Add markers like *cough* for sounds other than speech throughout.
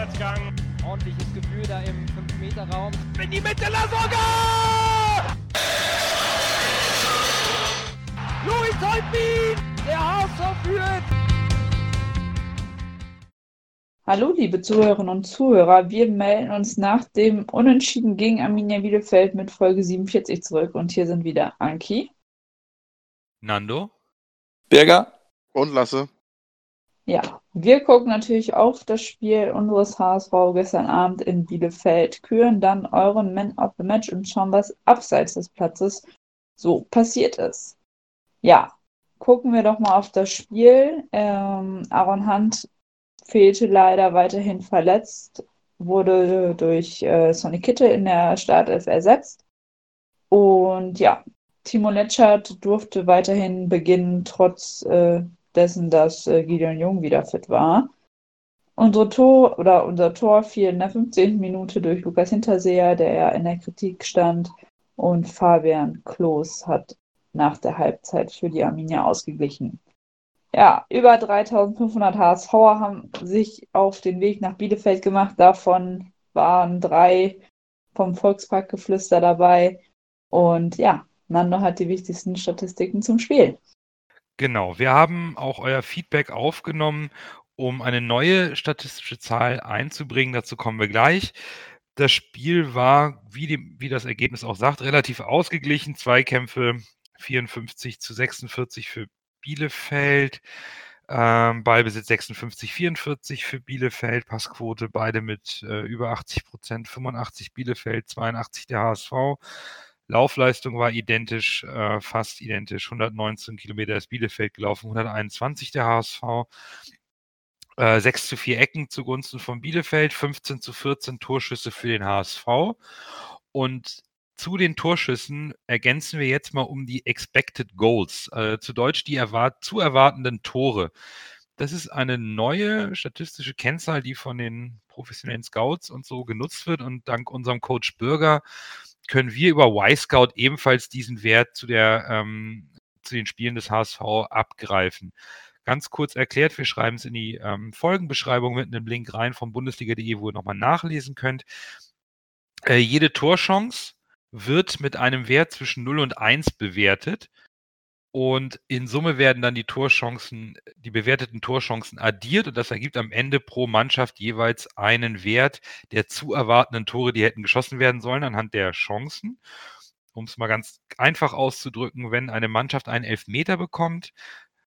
Vorwärtsgang. Ordentliches Gefühl da im 5-Meter-Raum. In die Mitte, Lasogga! Louis Holtbein! Der HSV führt! Hallo, liebe Zuhörerinnen und Zuhörer. Wir melden uns nach dem Unentschieden gegen Arminia Bielefeld mit Folge 47 zurück. Und hier sind wieder Anki. Nando. Berger. Und Lasse. Ja, wir gucken natürlich auf das Spiel unseres HSV gestern Abend in Bielefeld, küren dann euren Man of the Match und schauen, was abseits des Platzes so passiert ist. Ja, gucken wir doch mal auf das Spiel. Ähm, Aaron Hunt fehlte leider weiterhin verletzt, wurde durch äh, Sonny Kittel in der Startelf ersetzt. Und ja, Timo Letschert durfte weiterhin beginnen, trotz äh, dessen, dass äh, Gideon Jung wieder fit war. Unsere Tor oder unser Tor fiel in der 15. Minute durch Lukas Hinterseher, der ja in der Kritik stand, und Fabian Klos hat nach der Halbzeit für die Arminia ausgeglichen. Ja, über 3500 HSVer haben sich auf den Weg nach Bielefeld gemacht. Davon waren drei vom Volksparkgeflüster dabei. Und ja, Nando hat die wichtigsten Statistiken zum Spiel. Genau, wir haben auch euer Feedback aufgenommen, um eine neue statistische Zahl einzubringen. Dazu kommen wir gleich. Das Spiel war, wie, die, wie das Ergebnis auch sagt, relativ ausgeglichen. Zweikämpfe 54 zu 46 für Bielefeld. Ähm, Ballbesitz 56, 44 für Bielefeld, Passquote beide mit äh, über 80 Prozent, 85 Bielefeld, 82 der HSV. Laufleistung war identisch, äh, fast identisch. 119 Kilometer ist Bielefeld gelaufen, 121 der HSV. Äh, 6 zu 4 Ecken zugunsten von Bielefeld, 15 zu 14 Torschüsse für den HSV. Und zu den Torschüssen ergänzen wir jetzt mal um die Expected Goals, äh, zu Deutsch die erwart zu erwartenden Tore. Das ist eine neue statistische Kennzahl, die von den professionellen Scouts und so genutzt wird. Und dank unserem Coach Bürger können wir über Y-Scout ebenfalls diesen Wert zu, der, ähm, zu den Spielen des HSV abgreifen. Ganz kurz erklärt, wir schreiben es in die ähm, Folgenbeschreibung mit einem Link rein vom Bundesliga.de, wo ihr nochmal nachlesen könnt. Äh, jede Torchance wird mit einem Wert zwischen 0 und 1 bewertet. Und in Summe werden dann die Torchancen, die bewerteten Torchancen addiert und das ergibt am Ende pro Mannschaft jeweils einen Wert der zu erwartenden Tore, die hätten geschossen werden sollen anhand der Chancen. Um es mal ganz einfach auszudrücken, wenn eine Mannschaft einen Elfmeter bekommt,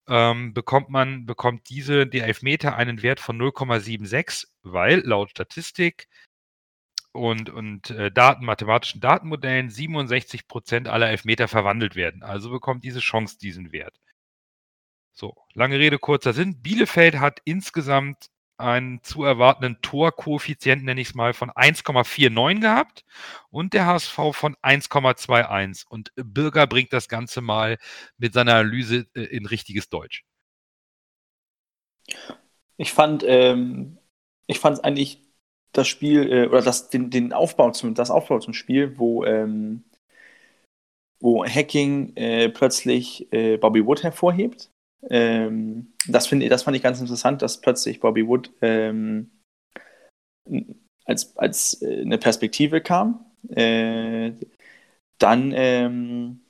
ähm, bekommt man, bekommt diese, der Elfmeter einen Wert von 0,76, weil laut Statistik und, und äh, Daten, mathematischen Datenmodellen 67 Prozent aller Elfmeter verwandelt werden. Also bekommt diese Chance diesen Wert. So, lange Rede, kurzer Sinn. Bielefeld hat insgesamt einen zu erwartenden Torkoeffizienten, nenne ich es mal, von 1,49 gehabt und der HSV von 1,21. Und Bürger bringt das Ganze mal mit seiner Analyse äh, in richtiges Deutsch. Ich fand, ähm, ich fand es eigentlich das Spiel äh, oder das, den, den Aufbau zum, das Aufbau zum Spiel, wo, ähm, wo Hacking äh, plötzlich äh, Bobby Wood hervorhebt. Ähm, das, find, das fand ich ganz interessant, dass plötzlich Bobby Wood ähm, als, als äh, eine Perspektive kam. Äh, dann ähm,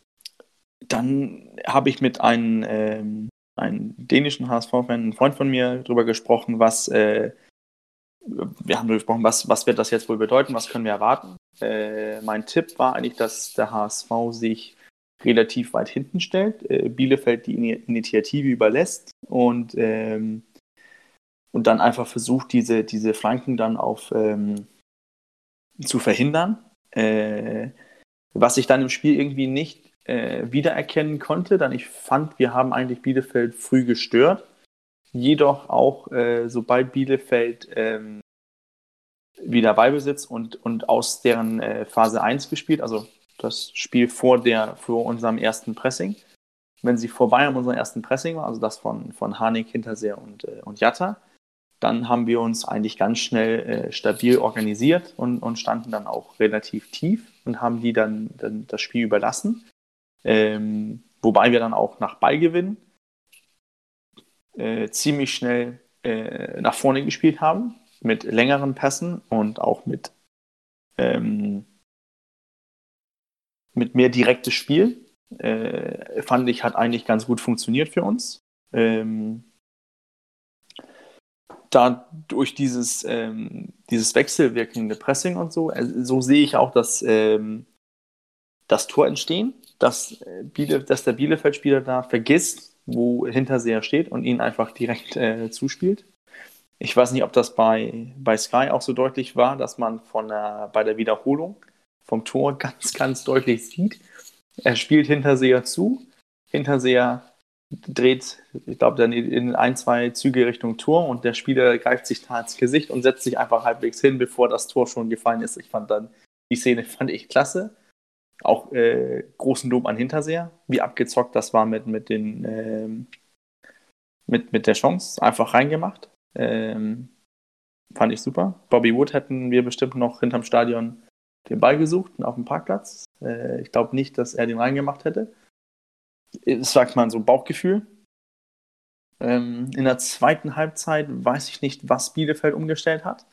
dann habe ich mit einem, ähm, einem dänischen HSV-Fan, einem Freund von mir, darüber gesprochen, was äh, wir haben gesprochen, was, was wird das jetzt wohl bedeuten, was können wir erwarten. Äh, mein Tipp war eigentlich, dass der HSV sich relativ weit hinten stellt, äh, Bielefeld die Initiative überlässt und, ähm, und dann einfach versucht, diese, diese Flanken dann auf ähm, zu verhindern. Äh, was ich dann im Spiel irgendwie nicht äh, wiedererkennen konnte, denn ich fand, wir haben eigentlich Bielefeld früh gestört jedoch auch, äh, sobald Bielefeld ähm, wieder Ballbesitz und, und aus deren äh, Phase 1 gespielt, also das Spiel vor, der, vor unserem ersten Pressing, wenn sie vorbei an unserem ersten Pressing war, also das von, von Harnik, Hinterseher und, äh, und Jatta, dann haben wir uns eigentlich ganz schnell äh, stabil organisiert und, und standen dann auch relativ tief und haben die dann, dann das Spiel überlassen. Ähm, wobei wir dann auch nach Ballgewinn äh, ziemlich schnell äh, nach vorne gespielt haben. mit längeren Pässen und auch mit, ähm, mit mehr direktes Spiel. Äh, fand ich, hat eigentlich ganz gut funktioniert für uns. Ähm, da durch dieses, ähm, dieses wechselwirkende Pressing und so, also so sehe ich auch das, ähm, das Tor entstehen, dass, äh, Biele, dass der Bielefeld-Spieler da vergisst, wo Hinterseher steht und ihn einfach direkt äh, zuspielt. Ich weiß nicht, ob das bei, bei Sky auch so deutlich war, dass man von der, bei der Wiederholung vom Tor *laughs* ganz, ganz deutlich sieht. Er spielt Hinterseher zu. Hinterseher dreht, ich glaube, dann in ein, zwei Züge Richtung Tor und der Spieler greift sich da ins Gesicht und setzt sich einfach halbwegs hin, bevor das Tor schon gefallen ist. Ich fand dann, die Szene fand ich klasse. Auch äh, großen Lob an Hinterseher, wie abgezockt das war mit, mit, den, ähm, mit, mit der Chance. Einfach reingemacht. Ähm, fand ich super. Bobby Wood hätten wir bestimmt noch hinterm Stadion den Ball gesucht auf dem Parkplatz. Äh, ich glaube nicht, dass er den reingemacht hätte das sagt man so Bauchgefühl. Ähm, in der zweiten Halbzeit weiß ich nicht, was Bielefeld umgestellt hat.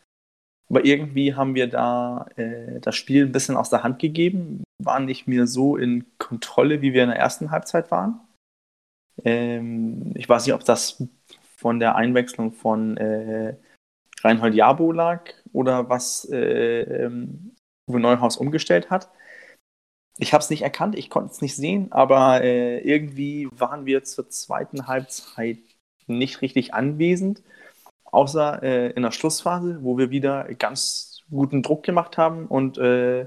Aber irgendwie haben wir da äh, das Spiel ein bisschen aus der Hand gegeben, waren nicht mehr so in Kontrolle, wie wir in der ersten Halbzeit waren. Ähm, ich weiß nicht, ob das von der Einwechslung von äh, Reinhold Jabo lag oder was äh, ähm, Uwe Neuhaus umgestellt hat. Ich habe es nicht erkannt, ich konnte es nicht sehen, aber äh, irgendwie waren wir zur zweiten Halbzeit nicht richtig anwesend, außer äh, in der Schlussphase, wo wir wieder ganz guten Druck gemacht haben und, äh,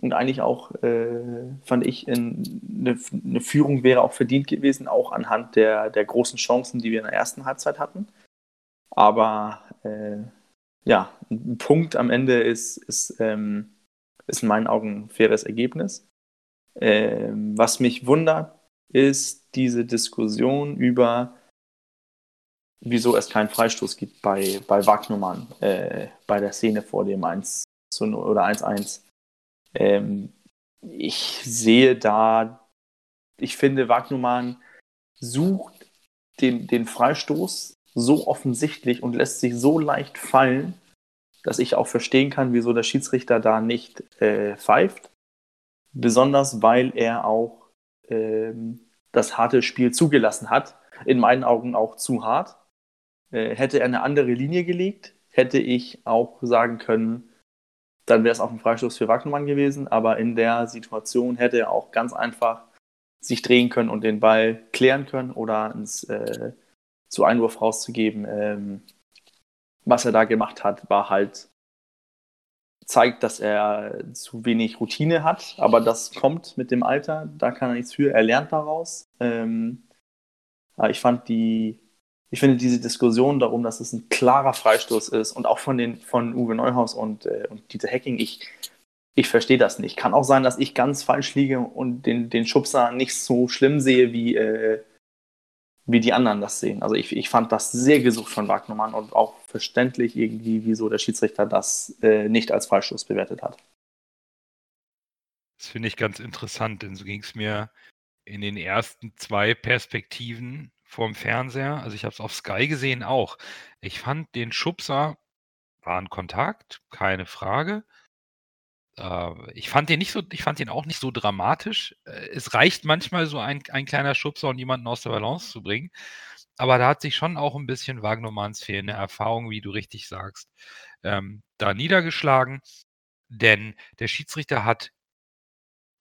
und eigentlich auch, äh, fand ich, eine, eine Führung wäre auch verdient gewesen, auch anhand der, der großen Chancen, die wir in der ersten Halbzeit hatten. Aber äh, ja, ein Punkt am Ende ist, ist ähm, ist in meinen Augen ein faires Ergebnis. Ähm, was mich wundert, ist diese Diskussion über, wieso es keinen Freistoß gibt bei, bei Wagnumann, äh, bei der Szene vor dem 1 zu 0 oder 1-1. Ähm, ich sehe da, ich finde, Wagnumann sucht den, den Freistoß so offensichtlich und lässt sich so leicht fallen, dass ich auch verstehen kann, wieso der Schiedsrichter da nicht äh, pfeift. Besonders weil er auch ähm, das harte Spiel zugelassen hat. In meinen Augen auch zu hart. Äh, hätte er eine andere Linie gelegt, hätte ich auch sagen können, dann wäre es auch ein Freistoß für Wagnermann gewesen. Aber in der Situation hätte er auch ganz einfach sich drehen können und den Ball klären können oder ins, äh, zu Einwurf rauszugeben. Ähm, was er da gemacht hat, war halt, zeigt, dass er zu wenig Routine hat, aber das kommt mit dem Alter, da kann er nichts für, er lernt daraus. Ähm, ich fand die, ich finde diese Diskussion darum, dass es ein klarer Freistoß ist und auch von den von Uwe Neuhaus und, äh, und Dieter Hecking, ich, ich verstehe das nicht. Kann auch sein, dass ich ganz falsch liege und den, den Schubser nicht so schlimm sehe wie, äh, wie die anderen das sehen. Also ich, ich fand das sehr gesucht von Wagnermann und auch verständlich irgendwie, wieso der Schiedsrichter das äh, nicht als Freistoß bewertet hat. Das finde ich ganz interessant, denn so ging es mir in den ersten zwei Perspektiven vorm Fernseher. Also ich habe es auf Sky gesehen auch. Ich fand den Schubser war ein Kontakt, keine Frage. Äh, ich fand den nicht so, ich fand den auch nicht so dramatisch. Äh, es reicht manchmal so ein, ein kleiner Schubser, um jemanden aus der Balance zu bringen. Aber da hat sich schon auch ein bisschen Wagnermanns fehlende Erfahrung, wie du richtig sagst, ähm, da niedergeschlagen. Denn der Schiedsrichter hat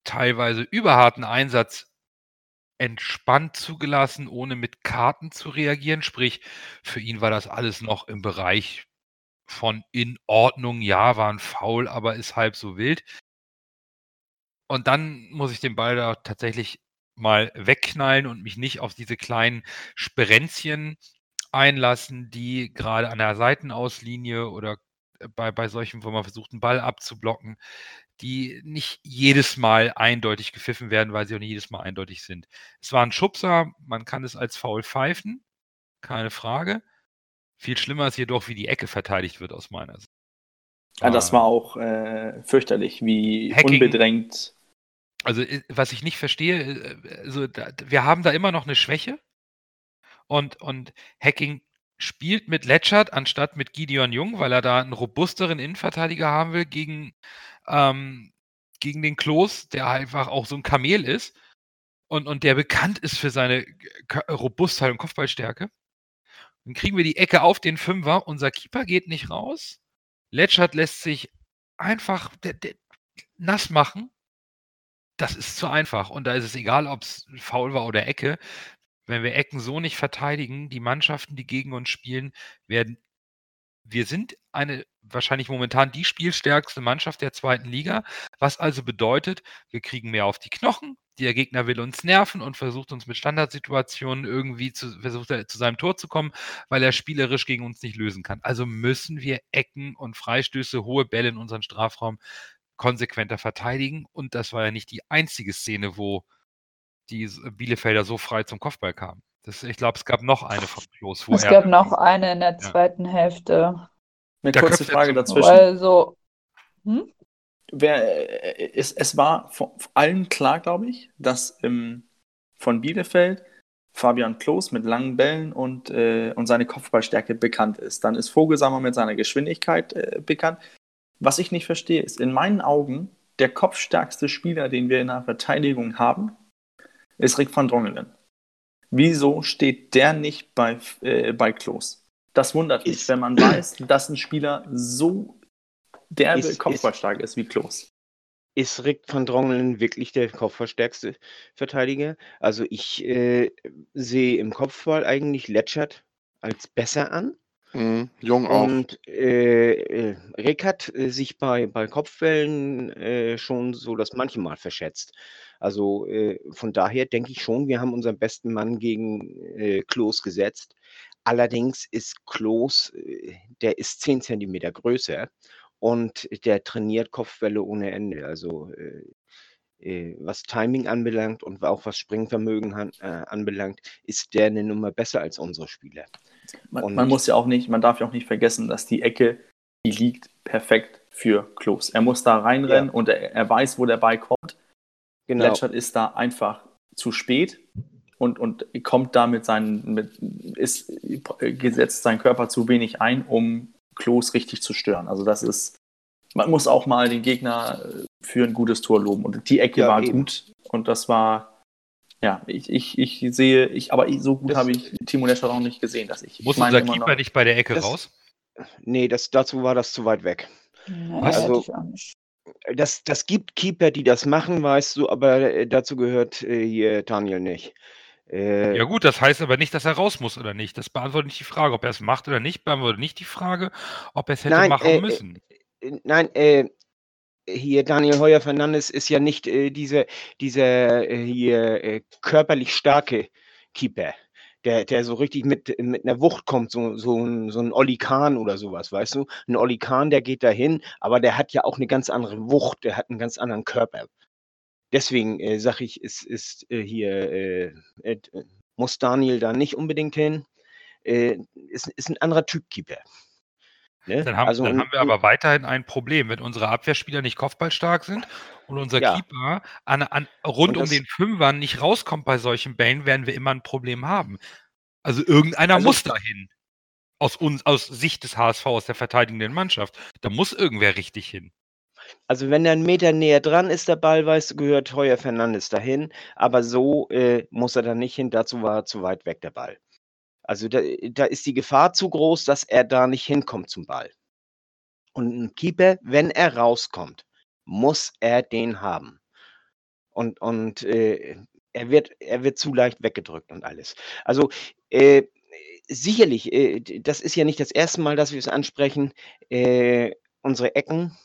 teilweise überharten Einsatz entspannt zugelassen, ohne mit Karten zu reagieren. Sprich, für ihn war das alles noch im Bereich von in Ordnung, ja, war ein Foul, aber ist halb so wild. Und dann muss ich den Ball da tatsächlich mal wegknallen und mich nicht auf diese kleinen Sperenzchen einlassen, die gerade an der Seitenauslinie oder bei, bei solchen, wo man versucht, einen Ball abzublocken, die nicht jedes Mal eindeutig gepfiffen werden, weil sie auch nicht jedes Mal eindeutig sind. Es war ein Schubser, man kann es als Foul pfeifen, keine Frage. Viel schlimmer ist jedoch, wie die Ecke verteidigt wird aus meiner Sicht. Ja, das war auch äh, fürchterlich, wie Hacking, unbedrängt. Also, äh, was ich nicht verstehe, äh, also, wir haben da immer noch eine Schwäche und, und Hacking spielt mit Letschert anstatt mit Gideon Jung, weil er da einen robusteren Innenverteidiger haben will gegen, ähm, gegen den Klos, der einfach auch so ein Kamel ist und, und der bekannt ist für seine Robustheit und Kopfballstärke. Dann kriegen wir die Ecke auf den Fünfer. Unser Keeper geht nicht raus. Letschert lässt sich einfach der, der, nass machen. Das ist zu einfach. Und da ist es egal, ob es faul war oder Ecke. Wenn wir Ecken so nicht verteidigen, die Mannschaften, die gegen uns spielen, werden. Wir sind eine wahrscheinlich momentan die spielstärkste Mannschaft der zweiten Liga, was also bedeutet, wir kriegen mehr auf die Knochen, der Gegner will uns nerven und versucht uns mit Standardsituationen irgendwie zu, versucht er zu seinem Tor zu kommen, weil er spielerisch gegen uns nicht lösen kann. Also müssen wir Ecken und Freistöße, hohe Bälle in unseren Strafraum konsequenter verteidigen. Und das war ja nicht die einzige Szene, wo die Bielefelder so frei zum Kopfball kamen. Das, ich glaube, es gab noch eine von Klos. es gab noch eine in der zweiten ja. Hälfte. Eine kurze Frage dazwischen. Also, hm? wer, äh, es, es war von allen klar, glaube ich, dass ähm, von Bielefeld Fabian Klos mit langen Bällen und, äh, und seine Kopfballstärke bekannt ist. Dann ist Vogelsammer mit seiner Geschwindigkeit äh, bekannt. Was ich nicht verstehe, ist in meinen Augen der kopfstärkste Spieler, den wir in der Verteidigung haben, ist Rick van Drongelen. Wieso steht der nicht bei, äh, bei Klos? Das wundert mich, wenn man weiß, dass ein Spieler so derbe ist, kopfballstark ist, ist wie Klos. Ist Rick van Drongelen wirklich der kopfballstärkste Verteidiger? Also ich äh, sehe im Kopfball eigentlich Letschert als besser an. Mhm, jung auch. Und äh, äh Rick hat äh, sich bei, bei Kopfwellen äh, schon so das manchmal verschätzt. Also äh, von daher denke ich schon, wir haben unseren besten Mann gegen äh, Klos gesetzt. Allerdings ist Klos, der ist 10 Zentimeter größer und der trainiert Kopfbälle ohne Ende. Also äh, äh, was Timing anbelangt und auch was Springvermögen han, äh, anbelangt, ist der eine Nummer besser als unsere Spieler. Man, man, muss ja auch nicht, man darf ja auch nicht vergessen, dass die Ecke, die liegt perfekt für Klos. Er muss da reinrennen ja. und er, er, weiß, wo der Ball kommt. Genau. Letschert ist da einfach zu spät und, und kommt da mit seinen, mit, ist gesetzt sein Körper zu wenig ein, um Klos richtig zu stören. Also das ist, man muss auch mal den Gegner äh, für ein gutes Tor loben. Und die Ecke ja, war eben. gut und das war, ja, ich, ich, ich sehe, ich, aber so gut habe ich Timo Nescher auch nicht gesehen, dass ich. Muss ich unser Keeper noch, nicht bei der Ecke das, raus? Nee, das, dazu war das zu weit weg. Nee, also, das, das gibt Keeper, die das machen, weißt du, aber äh, dazu gehört äh, hier Daniel nicht. Äh, ja gut, das heißt aber nicht, dass er raus muss oder nicht. Das beantwortet nicht die Frage, ob er es macht oder nicht, beantwortet nicht die Frage, ob er es hätte nein, machen äh, müssen. Äh, nein, äh, hier Daniel Heuer Fernandes ist ja nicht äh, dieser diese, äh, hier äh, körperlich starke Keeper, der, der so richtig mit, mit einer Wucht kommt, so, so, ein, so ein Olli Kahn oder sowas, weißt du? Ein Olli Kahn, der geht dahin, aber der hat ja auch eine ganz andere Wucht, der hat einen ganz anderen Körper deswegen äh, sage ich, ist, ist äh, hier, äh, äh, muss Daniel da nicht unbedingt hin. Äh, ist, ist ein anderer Typ Keeper. Ne? Dann, haben, also, dann haben wir aber weiterhin ein Problem, wenn unsere Abwehrspieler nicht kopfballstark sind und unser ja. Keeper an, an, rund das, um den Fünfern nicht rauskommt bei solchen Bällen, werden wir immer ein Problem haben. Also irgendeiner also, muss dahin. Aus, uns, aus Sicht des HSV, aus der verteidigenden Mannschaft. Da muss irgendwer richtig hin. Also wenn er einen Meter näher dran ist, der Ball, weißt du, gehört Heuer Fernandes dahin. Aber so äh, muss er dann nicht hin. Dazu war er zu weit weg, der Ball. Also da, da ist die Gefahr zu groß, dass er da nicht hinkommt zum Ball. Und ein Keeper, wenn er rauskommt, muss er den haben. Und, und äh, er, wird, er wird zu leicht weggedrückt und alles. Also äh, sicherlich, äh, das ist ja nicht das erste Mal, dass wir es ansprechen. Äh, unsere Ecken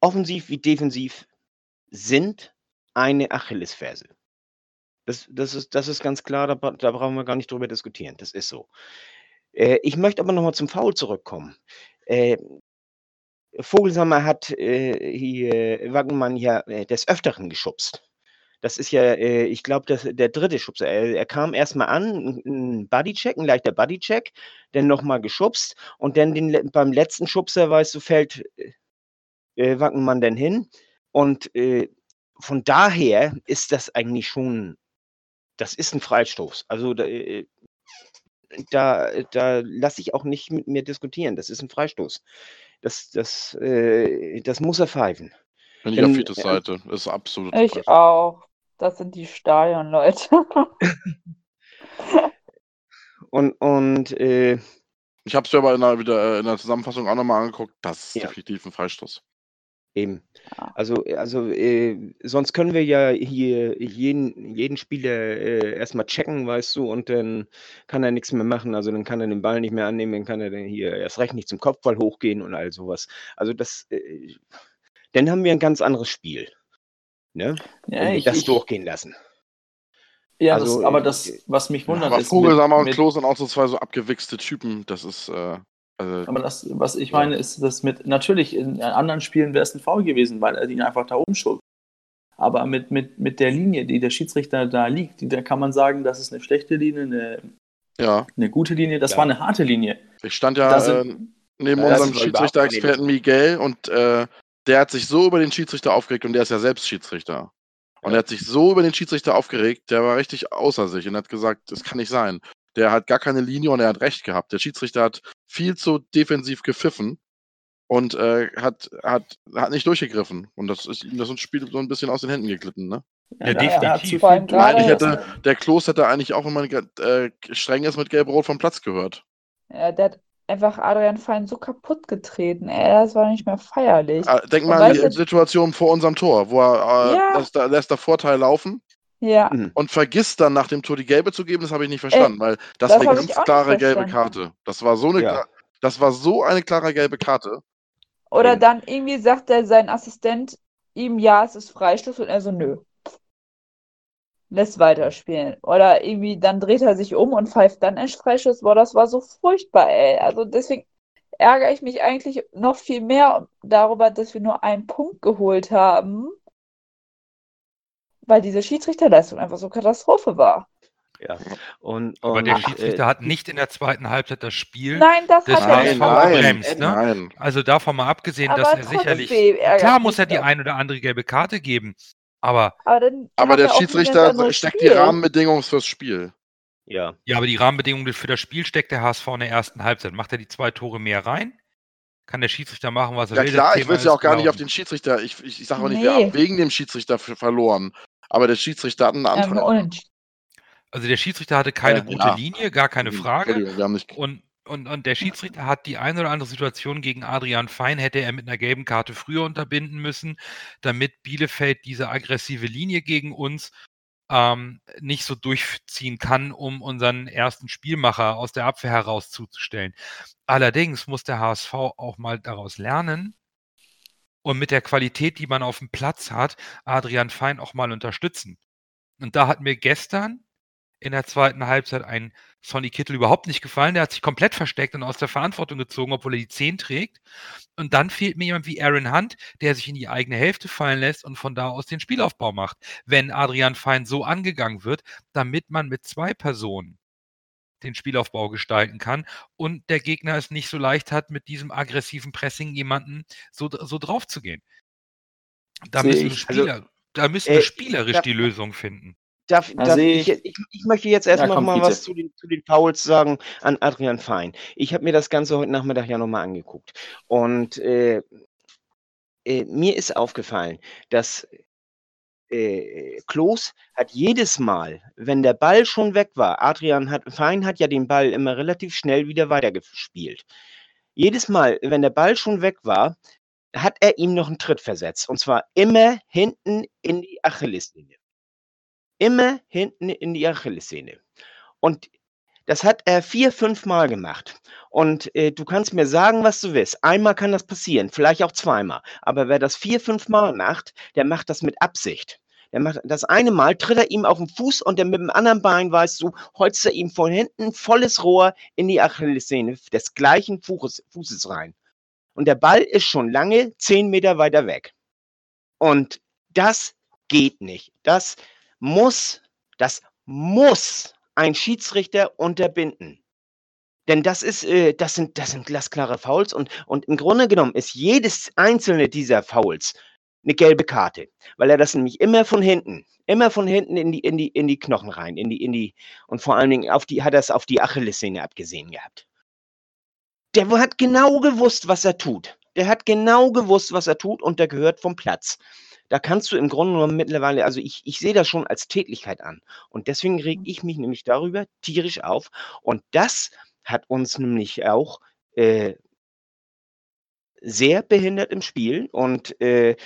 offensiv wie defensiv sind eine Achillesferse. Das, das, ist, das ist ganz klar, da, da brauchen wir gar nicht drüber diskutieren. Das ist so. Äh, ich möchte aber nochmal zum Foul zurückkommen. Äh, Vogelsammer hat äh, hier Waggenmann ja äh, des Öfteren geschubst. Das ist ja, äh, ich glaube, der dritte Schubser. Er, er kam erstmal an, ein Bodycheck, ein leichter Bodycheck, dann nochmal geschubst und dann den, beim letzten Schubser, weißt du, fällt äh, Wackenmann denn hin? Und äh, von daher ist das eigentlich schon, das ist ein Freistoß. Also äh, da, da lasse ich auch nicht mit mir diskutieren. Das ist ein Freistoß. Das, das, äh, das muss er pfeifen. Bin ich auf Vitus Seite. Das ist absolut. Ich falsch. auch. Das sind die Stadionleute. *laughs* Und, und äh, Ich habe es mir aber in der, wieder äh, in der Zusammenfassung auch nochmal angeguckt. Das ist Ja. definitiv ein Freistoß. Eben. Ja. Also, also äh, sonst können wir ja hier jeden, jeden Spieler äh, erstmal checken, weißt du, und dann kann er nichts mehr machen. Also dann kann er den Ball nicht mehr annehmen, dann kann er dann hier erst recht nicht zum Kopfball hochgehen und all sowas. Also das, äh, dann haben wir ein ganz anderes Spiel. Ne? Ja, ich, das ich, durchgehen lassen. ja also, das, aber äh, das, was mich wundert, aber ist. Vogelsammer mit- und Klo sind auch so zwei so abgewichste Typen. Das ist. Äh, also, Aber das, was ich meine, ist, dass mit, natürlich in anderen Spielen wäre es ein Foul gewesen, weil er ihn einfach da umschult. Aber mit, mit, mit der Linie, die der Schiedsrichter da liegt, die, da kann man sagen, das ist eine schlechte Linie, eine, ja, eine gute Linie, das Ja. war eine harte Linie. ich stand ja Da äh, sind, neben unserem Schiedsrichter-Experten Miguel und äh, der hat sich so über den Schiedsrichter aufgeregt und der ist ja selbst Schiedsrichter. Und er hat sich so über den Schiedsrichter aufgeregt, der war richtig außer sich und hat gesagt, das kann nicht sein. Der hat gar keine Linie und er hat recht gehabt. Der Schiedsrichter hat viel zu defensiv gepfiffen und äh, hat, hat, hat nicht durchgegriffen. Und das ist ihm das Spiel so ein bisschen aus den Händen geglitten, ne? Ja, hat definitiv. Eigentlich hätte der Klos hätte eigentlich auch, wenn man äh, streng ist, mit Gelb-Rot vom Platz gehört. Ja, der hat einfach Adrian Fein so kaputt getreten, ey, das war nicht mehr feierlich. Äh, Denk Und mal an die Situation vor unserem Tor, wo er äh, Ja. lässt, lässt er Vorteil laufen Ja, Mhm. und vergisst dann nach dem Tor die gelbe zu geben, das habe ich nicht verstanden, weil das, das war eine ganz klare gelbe. Karte. Das war so eine Ja. das war so eine klare gelbe Karte. oder Eben. dann irgendwie sagt er sein Assistent ihm, ja, es ist Freistoß und er so, nö. Lässt weiterspielen. Oder irgendwie, dann dreht er sich um und pfeift dann erst Freistoß. Boah, das war so furchtbar, ey. Also deswegen ärgere ich mich eigentlich noch viel mehr darüber, dass wir nur einen Punkt geholt haben, weil diese Schiedsrichterleistung einfach so Katastrophe war. Ja. Und, Aber und, der äh, Schiedsrichter hat nicht in der zweiten Halbzeit das Spiel Nein, das des hat er HSV gebremst. Ne? Nein. Also davon mal abgesehen, Aber dass er sicherlich. Klar muss er die ein oder andere gelbe Karte geben. Aber Aber, dann Aber der er Schiedsrichter steckt die. Rahmenbedingungen fürs Spiel. ja. ja, aber die Rahmenbedingungen für das Spiel steckt der HSV in der ersten Halbzeit. Macht er die zwei Tore mehr rein? Kann der Schiedsrichter machen, was er Ja will? klar, Das ich will es ja auch gar nicht auf gelaufen. den Schiedsrichter. Ich, ich, ich sage auch nicht, wir Nee. haben wegen dem Schiedsrichter verloren. Aber der Schiedsrichter hat einen Ja, nur unentschieden. Also der Schiedsrichter hatte keine Äh, gute ja. Linie, gar keine Frage. Haben nicht. Und, und, und der Schiedsrichter hat die eine oder andere Situation gegen Adrian Fein, hätte er mit einer gelben Karte früher unterbinden müssen, damit Bielefeld diese aggressive Linie gegen uns ähm, nicht so durchziehen kann, um unseren ersten Spielmacher aus der Abwehr heraus zuzustellen. Allerdings muss der HSV auch mal daraus lernen und mit der Qualität, die man auf dem Platz hat, Adrian Fein auch mal unterstützen. Und da hat mir gestern in der zweiten Halbzeit ein Sonny Kittel überhaupt nicht gefallen. Der hat sich komplett versteckt und aus der Verantwortung gezogen, obwohl er die 10 trägt. Und dann fehlt mir jemand wie Aaron Hunt, der sich in die eigene Hälfte fallen lässt und von da aus den Spielaufbau macht. Wenn Adrian Fein so angegangen wird, damit man mit zwei Personen den Spielaufbau gestalten kann und der Gegner es nicht so leicht hat, mit diesem aggressiven Pressing jemanden so, so drauf zu gehen. Da Sehe müssen, wir. Also, Spieler, da müssen äh, wir spielerisch da- die Lösung finden. Darf, Da darf ich, ich- ich, möchte jetzt erst Ja, noch mal bitte. was zu den, zu den Fouls sagen an Adrian Fein. Ich habe mir das Ganze heute Nachmittag ja nochmal angeguckt. Und äh, äh, mir ist aufgefallen, dass äh, Klos hat jedes Mal, wenn der Ball schon weg war, Adrian hat, Fein hat ja den Ball immer relativ schnell wieder weitergespielt. Jedes Mal, wenn der Ball schon weg war, hat er ihm noch einen Tritt versetzt. Und zwar immer hinten in die Achillessehne. Immer hinten in die Achillessehne. Und das hat er vier, fünf Mal gemacht. Und äh, du kannst mir sagen, was du willst. Einmal kann das passieren, vielleicht auch zweimal. Aber wer das vier, fünf Mal macht, der macht das mit Absicht. Der macht das eine Mal, tritt er ihm auf den Fuß und dann mit dem anderen Bein, weißt du, holzt er ihm von hinten volles Rohr in die Achillessehne des gleichen Fußes, Fußes rein. Und der Ball ist schon lange zehn Meter weiter weg. Und das geht nicht. Das muss, das muss ein Schiedsrichter unterbinden. Denn das ist, äh, das sind, das sind glasklare Fouls und, und im Grunde genommen ist jedes einzelne dieser Fouls eine gelbe Karte, weil er das nämlich immer von hinten, immer von hinten in die, in die, in die Knochen rein, in die, in die, und vor allen Dingen auf die, hat er es auf die Achillessehne abgesehen gehabt. Der hat genau gewusst, was er tut. Der hat genau gewusst, was er tut und der gehört vom Platz. Da kannst du im Grunde genommen mittlerweile, also ich, ich sehe das schon als Tätigkeit an. Und deswegen reg ich mich nämlich darüber tierisch auf. Und das hat uns nämlich auch äh, sehr behindert im Spiel. Und äh,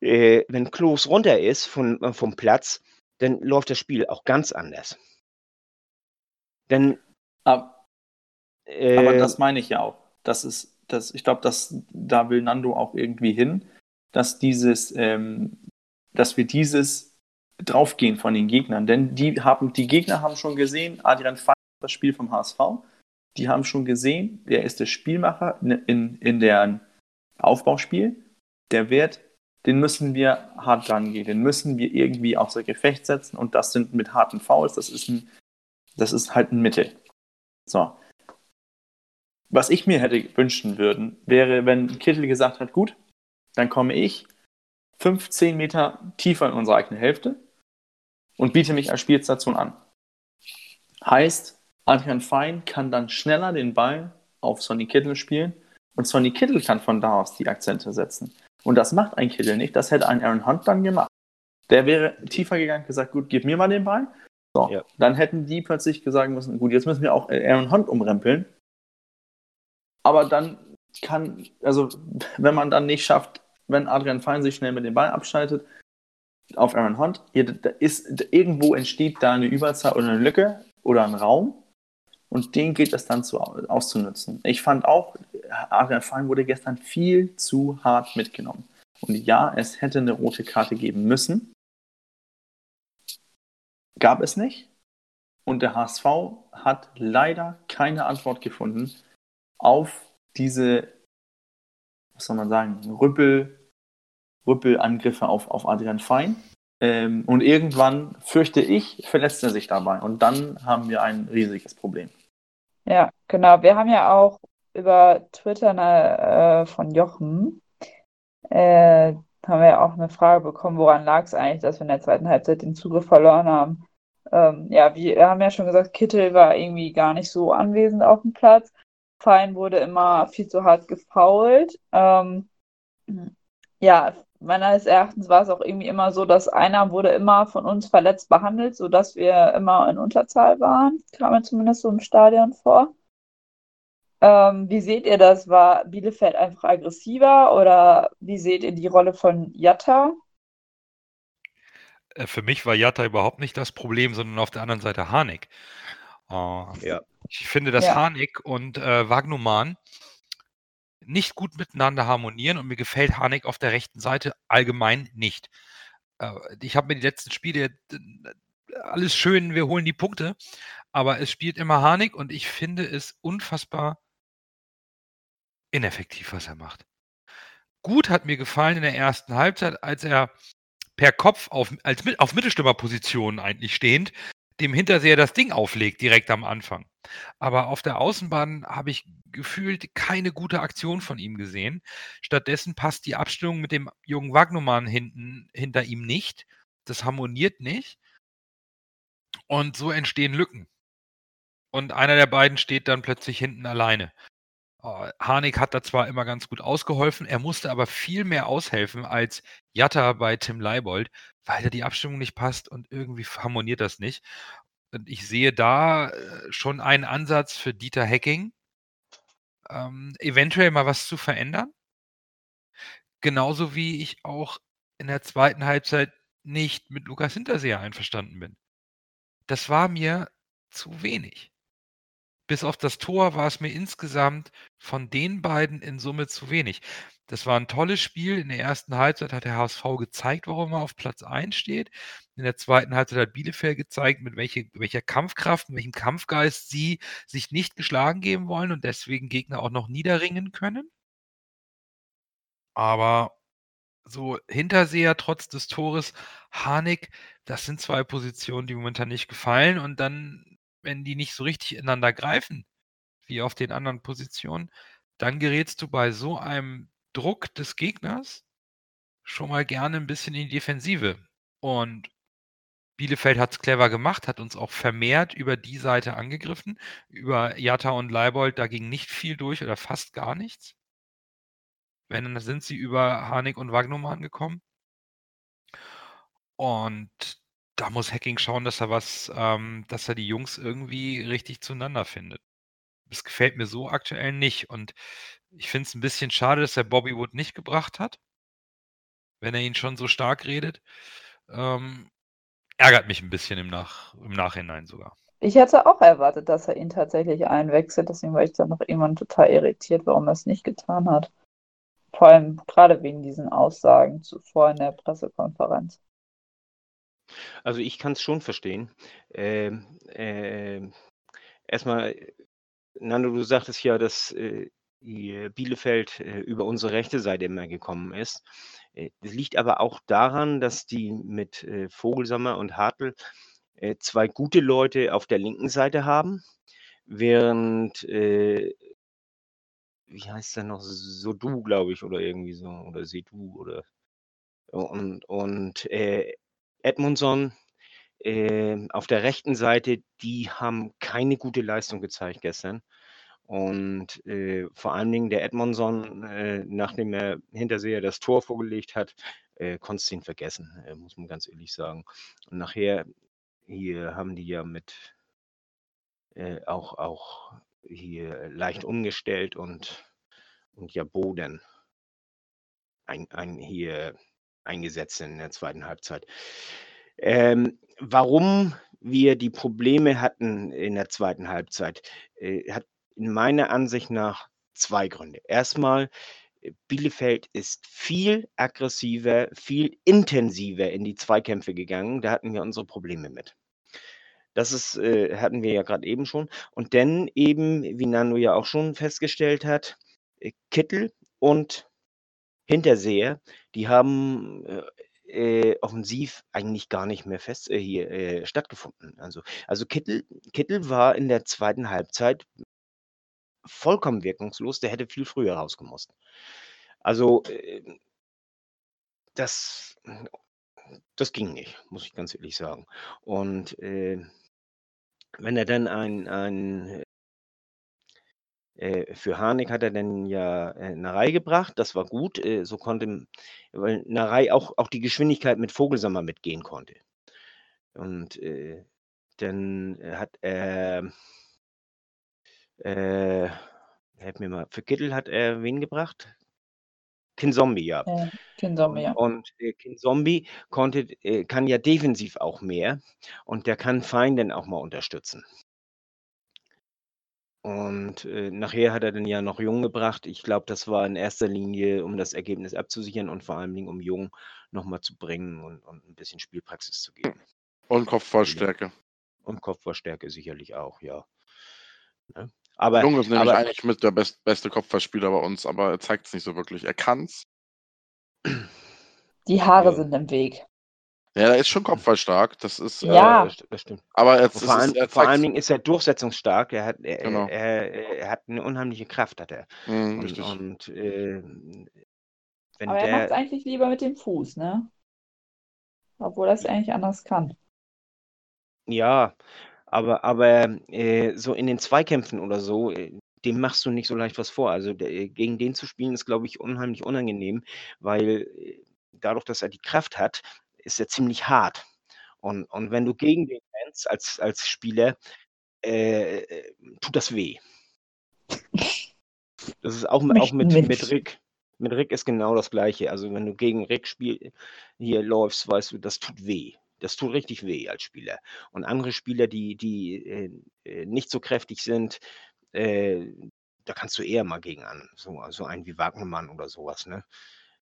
äh, wenn Klos runter ist von, äh, vom Platz, dann läuft das Spiel auch ganz anders. Denn. Aber, äh, aber das meine ich ja auch. Das ist, das, ich glaube, da will Nando auch irgendwie hin, dass dieses, ähm, dass wir dieses draufgehen von den Gegnern. Denn die haben, die Gegner haben schon gesehen, Adrian Fein, das Spiel vom HSV, die haben schon gesehen, der ist der Spielmacher in, in, in der Aufbauspiel. Der wird, den müssen wir hart rangehen, den müssen wir irgendwie außer Gefecht setzen und das sind mit harten Fouls, das ist ein, das ist halt ein Mittel. So. Was ich mir hätte wünschen würden, wäre, wenn Kittel gesagt hat, gut, dann komme ich 15 Meter tiefer in unsere eigene Hälfte und biete mich als Spielstation an. Heißt, Adrian Fein kann dann schneller den Ball auf Sonny Kittel spielen und Sonny Kittel kann von da aus die Akzente setzen. Und das macht ein Kittel nicht, das hätte ein Aaron Hunt dann gemacht. Der wäre tiefer gegangen, gesagt, gut, gib mir mal den Ball. So, ja. dann hätten die plötzlich gesagt müssen, gut, jetzt müssen wir auch Aaron Hunt umrempeln. Aber dann kann, also wenn man dann nicht schafft, wenn Adrian Fein sich schnell mit dem Ball abschaltet, auf Aaron Hunt, ist, irgendwo entsteht da eine Überzahl oder eine Lücke oder ein Raum und den gilt es dann zu, auszunutzen. Ich fand auch, Adrian Fein wurde gestern viel zu hart mitgenommen. Und ja, es hätte eine rote Karte geben müssen. Gab es nicht. Und der HSV hat leider keine Antwort gefunden auf diese, was soll man sagen, Rüppel, Rüppelangriffe auf, auf Adrian Fein. Ähm, und irgendwann, fürchte ich, verletzt er sich dabei. Und dann haben wir ein riesiges Problem. Ja, genau. Wir haben ja auch über Twitter eine, äh, von Jochen, äh, haben wir ja auch eine Frage bekommen, woran lag es eigentlich, dass wir in der zweiten Halbzeit den Zugriff verloren haben. Ähm, ja, wir haben ja schon gesagt, Kittel war irgendwie gar nicht so anwesend auf dem Platz. Fein wurde immer viel zu hart gefault. Ähm, ja, meines Erachtens war es auch irgendwie immer so, dass einer wurde immer von uns verletzt behandelt, sodass wir immer in Unterzahl waren. Kam mir zumindest so im Stadion vor. Ähm, wie seht ihr das? War Bielefeld einfach aggressiver oder wie seht ihr die Rolle von Jatta? Äh, für mich war Jatta überhaupt nicht das Problem, sondern auf der anderen Seite Harnik. Äh, ja. Ich finde, dass ja. Harnik und äh, Wagnumann nicht gut miteinander harmonieren und mir gefällt Harnik auf der rechten Seite allgemein nicht. Äh, ich habe mir die letzten Spiele alles schön, wir holen die Punkte, aber es spielt immer Harnik und ich finde es unfassbar ineffektiv, was er macht. Gut hat mir gefallen in der ersten Halbzeit, als er per Kopf auf, als, auf Mittelstürmerposition eigentlich stehend dem Hinterseher das Ding auflegt, direkt am Anfang. Aber auf der Außenbahn habe ich gefühlt keine gute Aktion von ihm gesehen. Stattdessen passt die Abstimmung mit dem jungen Wagnumann hinten hinter ihm nicht. Das harmoniert nicht. Und so entstehen Lücken. Und einer der beiden steht dann plötzlich hinten alleine. Oh, Harnik hat da zwar immer ganz gut ausgeholfen, er musste aber viel mehr aushelfen als Jatta bei Tim Leibold, weil da die Abstimmung nicht passt und irgendwie harmoniert das nicht. Und ich sehe da äh, schon einen Ansatz für Dieter Hecking, ähm, eventuell mal was zu verändern. Genauso wie ich auch in der zweiten Halbzeit nicht mit Lukas Hinterseher einverstanden bin. Das war mir zu wenig. Bis auf das Tor war es mir insgesamt von den beiden in Summe zu wenig. Das war ein tolles Spiel. In der ersten Halbzeit hat der HSV gezeigt, warum er auf Platz 1 steht. In der zweiten Halbzeit hat Bielefeld gezeigt, mit welche, welcher Kampfkraft, mit welchem Kampfgeist sie sich nicht geschlagen geben wollen und deswegen Gegner auch noch niederringen können. Aber so Hinterseher trotz des Tores, Harnik, das sind zwei Positionen, die momentan nicht gefallen. Und dann wenn die nicht so richtig ineinander greifen, wie auf den anderen Positionen, dann gerätst du bei so einem Druck des Gegners schon mal gerne ein bisschen in die Defensive. Und Bielefeld hat es clever gemacht, hat uns auch vermehrt über die Seite angegriffen. Über Jatta und Leibold, da ging nicht viel durch oder fast gar nichts. Wenn, dann sind sie über Harnik und Wagnumann gekommen. Und da muss Hacking schauen, dass er was, ähm, dass er die Jungs irgendwie richtig zueinander findet. Das gefällt mir so aktuell nicht. Und ich finde es ein bisschen schade, dass er Bobby Wood nicht gebracht hat. Wenn er ihn schon so stark redet. Ähm, ärgert mich ein bisschen im, Nach im Nachhinein sogar. Ich hätte auch erwartet, dass er ihn tatsächlich einwechselt. Deswegen war ich dann noch irgendwann total irritiert, warum er es nicht getan hat. Vor allem gerade wegen diesen Aussagen zuvor in der Pressekonferenz. Also ich kann es schon verstehen. Ähm, äh, erstmal, Nando, du sagtest ja, dass äh, Bielefeld äh, über unsere rechte Seite immer gekommen ist. Äh, das liegt aber auch daran, dass die mit äh, Vogelsammer und Hartl äh, zwei gute Leute auf der linken Seite haben, während, äh, wie heißt der noch, Sodu, glaube ich, oder irgendwie so, oder Sedu, oder und, und äh, Edmundson äh, auf der rechten Seite, die haben keine gute Leistung gezeigt gestern. Und äh, vor allen Dingen der Edmondson, äh, nachdem er Hinterseher das Tor vorgelegt hat, äh, konntest du ihn vergessen, äh, muss man ganz ehrlich sagen. Und nachher, hier haben die ja mit äh, auch, auch hier leicht umgestellt und, und ja Boden ein, ein, hier eingesetzt in der zweiten Halbzeit. Ähm, warum wir die Probleme hatten in der zweiten Halbzeit, äh, hat in meiner Ansicht nach zwei Gründe. Erstmal, äh, Bielefeld ist viel aggressiver, viel intensiver in die Zweikämpfe gegangen. Da hatten wir unsere Probleme mit. Das ist, äh, hatten wir ja gerade eben schon. Und dann eben, wie Nano ja auch schon festgestellt hat, äh, Kittel und Hinterseher, die haben äh, äh, offensiv eigentlich gar nicht mehr fest äh, hier äh, stattgefunden. Also, also Kittel, Kittel war in der zweiten Halbzeit vollkommen wirkungslos. Der hätte viel früher rausgemusst. Also, äh, das, das ging nicht, muss ich ganz ehrlich sagen. Und äh, wenn er dann ein, ein äh, für Harnik hat er dann ja äh, Narei gebracht, das war gut. Äh, so konnte, weil Narei auch, auch die Geschwindigkeit mit Vogelsammer mitgehen konnte. Und äh, dann hat er äh, helf mir mal. Für Kittel hat er wen gebracht? Kinzombie, ja. Ja, Kinzombie, ja. Und äh, Kinzombie konnte, äh, kann ja defensiv auch mehr und der kann Feinden auch mal unterstützen. Und äh, nachher hat er dann ja noch Jung gebracht. Ich glaube, das war in erster Linie, um das Ergebnis abzusichern und vor allem Dingen, um Jung nochmal zu bringen und, und ein bisschen Spielpraxis zu geben. Und Kopfballstärke. Und Kopfballstärke sicherlich auch, ja. Ne? Aber, Jung ist nämlich aber eigentlich mit der best, beste Kopfballspieler bei uns, aber er zeigt es nicht so wirklich. Er kann's. *clears throat* Die Haare Ja. sind im Weg. Ja, er ist schon kopfballstark. Das ist. Ja. Äh, das, stimmt. aber jetzt ist vor, allem, er vor allen Dingen ist er durchsetzungsstark. Er hat, er, Genau. er, er hat eine unheimliche Kraft, hat er. Mhm, Und, richtig. und äh, wenn Aber er macht es der, eigentlich lieber mit dem Fuß, ne? Obwohl er es eigentlich anders kann. ja, aber, aber äh, so in den Zweikämpfen oder so, äh, dem machst du nicht so leicht was vor. Also der, gegen den zu spielen ist, glaube ich, unheimlich unangenehm, weil äh, dadurch, dass er die Kraft hat, ist er ziemlich hart. Und, und wenn du gegen den rennst als, als Spieler, äh, äh, tut das weh. Das ist auch, *laughs* auch mit, mit. Rick. Mit Rick ist genau das Gleiche. Also wenn du gegen Rick spiel, hier läufst, weißt du, das tut weh. Das tut richtig weh als Spieler. Und andere Spieler, die, die äh, äh, nicht so kräftig sind, äh, da kannst du eher mal gegen an. So, so einen wie Wagnermann oder sowas. Ne?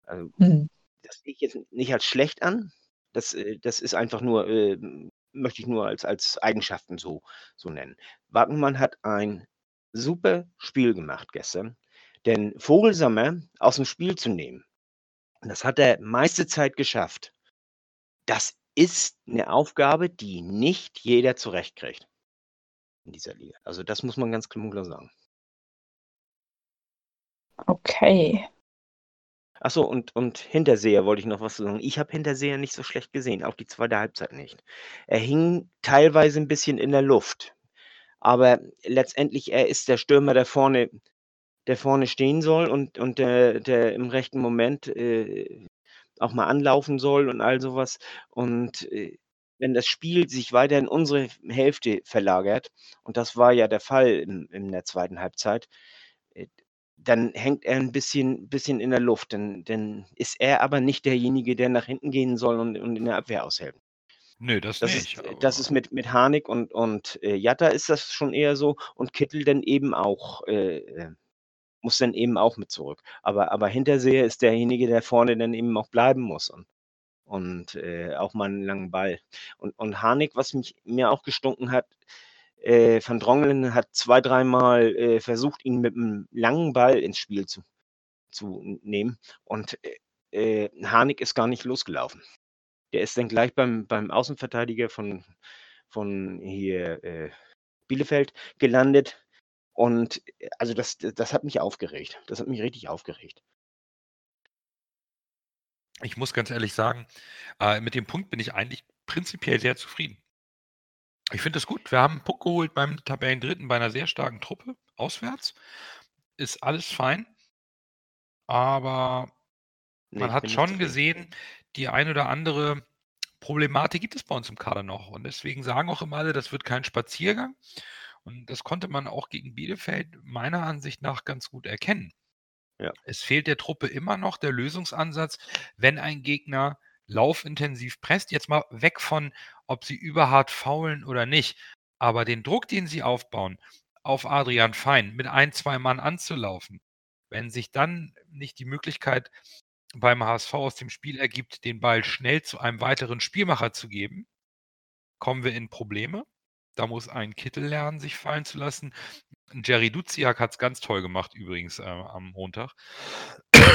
Also, Hm. das sehe ich jetzt nicht als schlecht an. Das, äh, das ist einfach nur, äh, möchte ich nur als, als Eigenschaften so, so nennen. Wagnermann hat ein super Spiel gemacht gestern. Denn Vogelsammer aus dem Spiel zu nehmen, das hat er meiste Zeit geschafft. Das ist eine Aufgabe, die nicht jeder zurechtkriegt in dieser Liga. Also das muss man ganz klar sagen. Okay. Achso, und, und Hinterseher wollte ich noch was sagen. Ich habe Hinterseher nicht so schlecht gesehen, auch die zweite Halbzeit nicht. Er hing teilweise ein bisschen in der Luft. Aber letztendlich, er ist der Stürmer, der vorne, der vorne stehen soll und, und der, der im rechten Moment äh, auch mal anlaufen soll und all sowas. Und äh, wenn das Spiel sich weiter in unsere Hälfte verlagert, und das war ja der Fall in, in der zweiten Halbzeit, äh, dann hängt er ein bisschen, bisschen in der Luft. Dann, dann ist er aber nicht derjenige, der nach hinten gehen soll und, und in der Abwehr aushält. Nö, das, Das nicht. ist, äh, das ist mit, mit Harnik und, und äh, Jatta ist das schon eher so und Kittel dann eben auch, äh, äh, muss dann eben auch mit zurück. Aber, aber Hinterseher ist derjenige, der vorne dann eben auch bleiben muss und, und äh, auch mal einen langen Ball. Und, und Harnik, was mich, mir auch gestunken hat, äh, Van Drongelen hat zwei, dreimal äh, versucht, ihn mit einem langen Ball ins Spiel zu, zu nehmen und äh, äh, Harnik ist gar nicht losgelaufen. Der ist dann gleich beim, beim Außenverteidiger von, von hier äh, Bielefeld gelandet. Und äh, also das, das hat mich aufgeregt. Das hat mich richtig aufgeregt. Ich muss ganz ehrlich sagen, äh, mit dem Punkt bin ich eigentlich prinzipiell sehr zufrieden. Ich finde es gut. Wir haben einen Puck geholt beim Tabellendritten bei einer sehr starken Truppe, auswärts. Ist alles fein. Aber Nee, man hat schon gesehen, die ein oder andere Problematik gibt es bei uns im Kader noch. Und deswegen sagen auch immer alle, das wird kein Spaziergang. Und das konnte man auch gegen Bielefeld meiner Ansicht nach ganz gut erkennen. Ja. Es fehlt der Truppe immer noch der Lösungsansatz, wenn ein Gegner laufintensiv presst. Jetzt mal weg von, ob sie überhart faulen oder nicht. Aber den Druck, den sie aufbauen, auf Adrian Fein mit ein, zwei Mann anzulaufen, wenn sich dann nicht die Möglichkeit beim HSV aus dem Spiel ergibt, den Ball schnell zu einem weiteren Spielmacher zu geben, kommen wir in Probleme. Da muss ein Kittel lernen, sich fallen zu lassen. Jerry Duziak hat es ganz toll gemacht, übrigens äh, am Montag.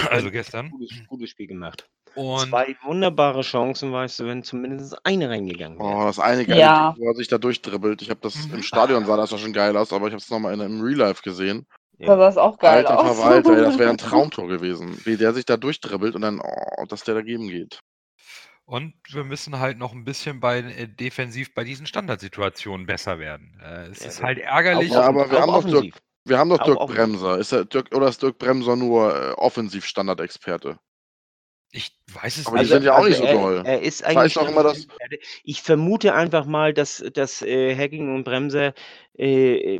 also gestern. Gutes, gutes Spiel gemacht. Und Zwei wunderbare Chancen, weißt du, wenn zumindest eine reingegangen wäre. Oh, das eine geile Ja. Wo er sich da durchdribbelt. Ich habe das Mhm. im Stadion sah das ja schon geil aus, aber ich habe es nochmal in im Real Life gesehen. Da sah es auch geil Alter aus. Verwalter, das wäre ein *laughs* Traumtor gewesen. Wie der sich da durchdribbelt und dann, oh, dass der dagegen geht. Und wir müssen halt noch ein bisschen bei äh, defensiv bei diesen Standardsituationen besser werden. Äh, es Ja, ist halt ärgerlich. Ja, aber wir auch haben doch Dirk, offensiv. wir haben doch Auch Dirk offensiv. Bremser. Ist der Dirk, oder ist Dirk Bremser nur äh, Offensiv-Standardexperte? Ich weiß es Aber die nicht. sind ja auch nicht so er, doll. Er ist Ich eigentlich noch immer, Standardexperte. Ich vermute einfach mal, dass, dass äh, Hacking und Bremser äh,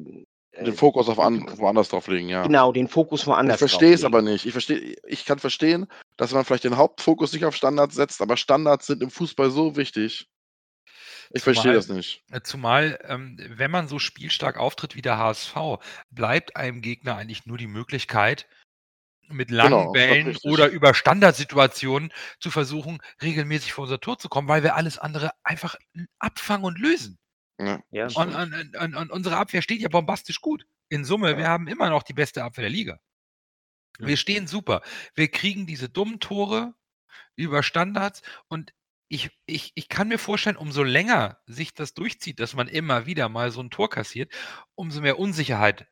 Den Fokus auf an, woanders drauf legen, ja. genau den Fokus Ich woanders verstehe es aber nicht. Ich verstehe, ich kann verstehen, dass man vielleicht den Hauptfokus nicht auf Standards setzt, aber Standards sind im Fußball so wichtig. Ich verstehe das nicht. Äh, Zumal, ähm, wenn man so spielstark auftritt wie der HSV, bleibt einem Gegner eigentlich nur die Möglichkeit, mit langen Genau, Bällen oder über Standardsituationen zu versuchen, regelmäßig vor unser Tor zu kommen, weil wir alles andere einfach abfangen und lösen. Ja. Und, und, und, und unsere Abwehr steht ja bombastisch gut. In Summe, Ja. wir haben immer noch die beste Abwehr der Liga. Ja. Wir stehen super. Wir kriegen diese dummen Tore über Standards und ich, ich, ich kann mir vorstellen, umso länger sich das durchzieht, dass man immer wieder mal so ein Tor kassiert, umso mehr Unsicherheit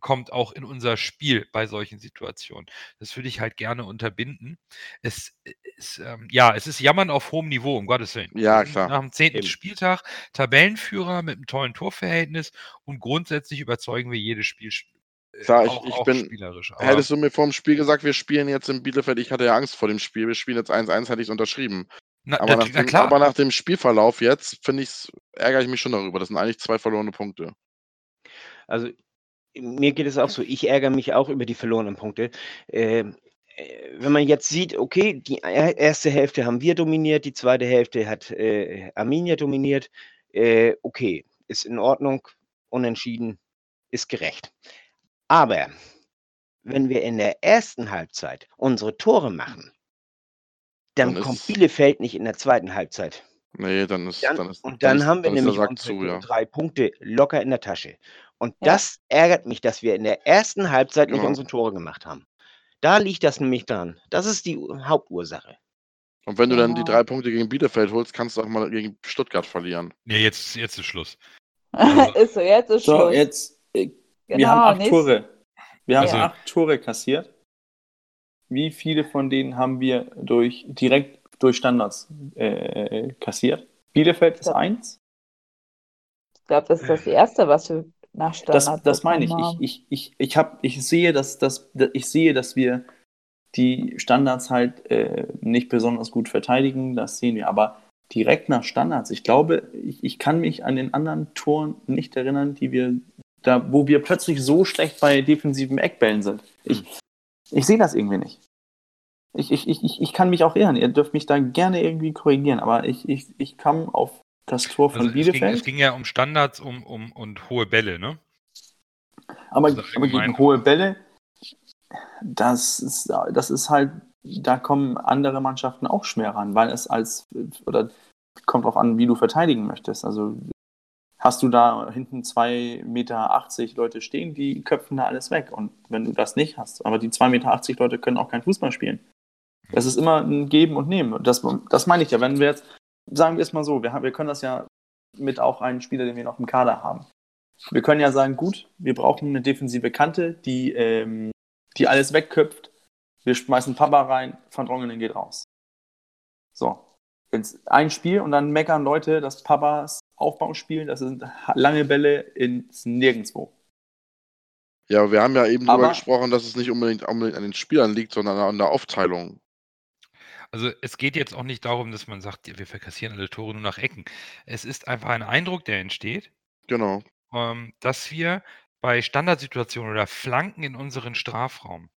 kommt auch in unser Spiel bei solchen Situationen. Das würde ich halt gerne unterbinden. Es ist, ähm, ja, es ist Jammern auf hohem Niveau, um Gottes Willen. Ja, klar. Nach dem zehnten. Spieltag Tabellenführer mit einem tollen Torverhältnis und grundsätzlich überzeugen wir jedes Spiel äh, Klar, ich- auch, ich auch bin- spielerisch. Aber Hättest du mir vor dem Spiel gesagt, wir spielen jetzt in Bielefeld, ich hatte ja Angst vor dem Spiel, wir spielen jetzt 1-1, hätte ich es unterschrieben. na, Aber na, nach, na dem, klar, aber nach dem Spielverlauf jetzt, finde ich, ärgere ich mich schon darüber. Das sind eigentlich zwei verlorene Punkte. Also mir geht es auch so, ich ärgere mich auch über die verlorenen Punkte. Ähm, äh, wenn man jetzt sieht, okay, die er- erste Hälfte haben wir dominiert, die zweite Hälfte hat äh, Arminia dominiert, äh, okay, ist in Ordnung, unentschieden, ist gerecht. Aber wenn wir in der ersten Halbzeit unsere Tore machen, dann, Dann kommt Bielefeld nicht in der zweiten Halbzeit. Nee, dann ist, Dann, dann ist, und dann, ist, haben wir dann nämlich unsere zu, ja. drei Punkte locker in der Tasche. Und Ja. das ärgert mich, dass wir in der ersten Halbzeit nicht Genau. unsere Tore gemacht haben. Da liegt das nämlich dran. Das ist die Hauptursache. Und wenn du dann die drei Punkte gegen Bielefeld holst, kannst du auch mal gegen Stuttgart verlieren. nee, jetzt, jetzt ist Schluss. Also- *laughs* ist so, jetzt ist So, Schluss. jetzt, äh, wir Genau, haben acht nächst- Tore. Wir haben Also- acht Tore kassiert. wie viele von denen haben wir durch, direkt durch Standards äh, kassiert? Bielefeld ist eins. Ich glaube, das ist das Erste, was wir nach Standard Das, das meine ich. Ich, ich, ich, ich, hab, ich, sehe, dass, dass, ich sehe, dass wir die Standards halt äh, nicht besonders gut verteidigen. Das sehen wir. Aber direkt nach Standards, ich glaube, ich, ich kann mich an den anderen Toren nicht erinnern, die wir da, wo wir plötzlich so schlecht bei defensiven Eckbällen sind. Ich, ich sehe das irgendwie nicht. Ich, ich, ich, ich- kann mich auch irren. Ihr dürft mich da gerne irgendwie korrigieren, aber ich, ich, ich kam auf das Tor von Also es, ging, Bielefeld. es ging ja um Standards um, um, und hohe Bälle, ne? Aber, Also aber gegen hohe Bälle, das ist, das ist halt, da kommen andere Mannschaften auch schwer ran, weil es als, oder kommt auch an, wie du verteidigen möchtest. Also hast du da hinten 2,80 Meter Leute stehen, die köpfen da alles weg. Und wenn du das nicht hast, aber die 2,80 Meter Leute können auch kein Fußball spielen. Das ist immer ein Geben und Nehmen. Das, das meine ich ja. Wenn wir jetzt, sagen wir es mal so, wir, haben, wir können das ja mit auch einem Spieler, den wir noch im Kader haben. Wir können ja sagen, gut, wir brauchen eine defensive Kante, die, ähm, die alles wegköpft. Wir schmeißen Papa rein, Van Drongelen geht raus. So. Jetzt ein Spiel und dann meckern Leute, dass Papas Aufbauspiel, das sind lange Bälle ins Nirgendwo. Ja, wir haben ja eben darüber gesprochen, dass es nicht unbedingt, unbedingt an den Spielern liegt, sondern an der Aufteilung. Also es geht jetzt auch nicht darum, dass man sagt, wir verkassieren alle Tore nur nach Ecken. Es ist einfach ein Eindruck, der entsteht, Genau. ähm, dass wir bei Standardsituationen oder Flanken in unseren Strafraum,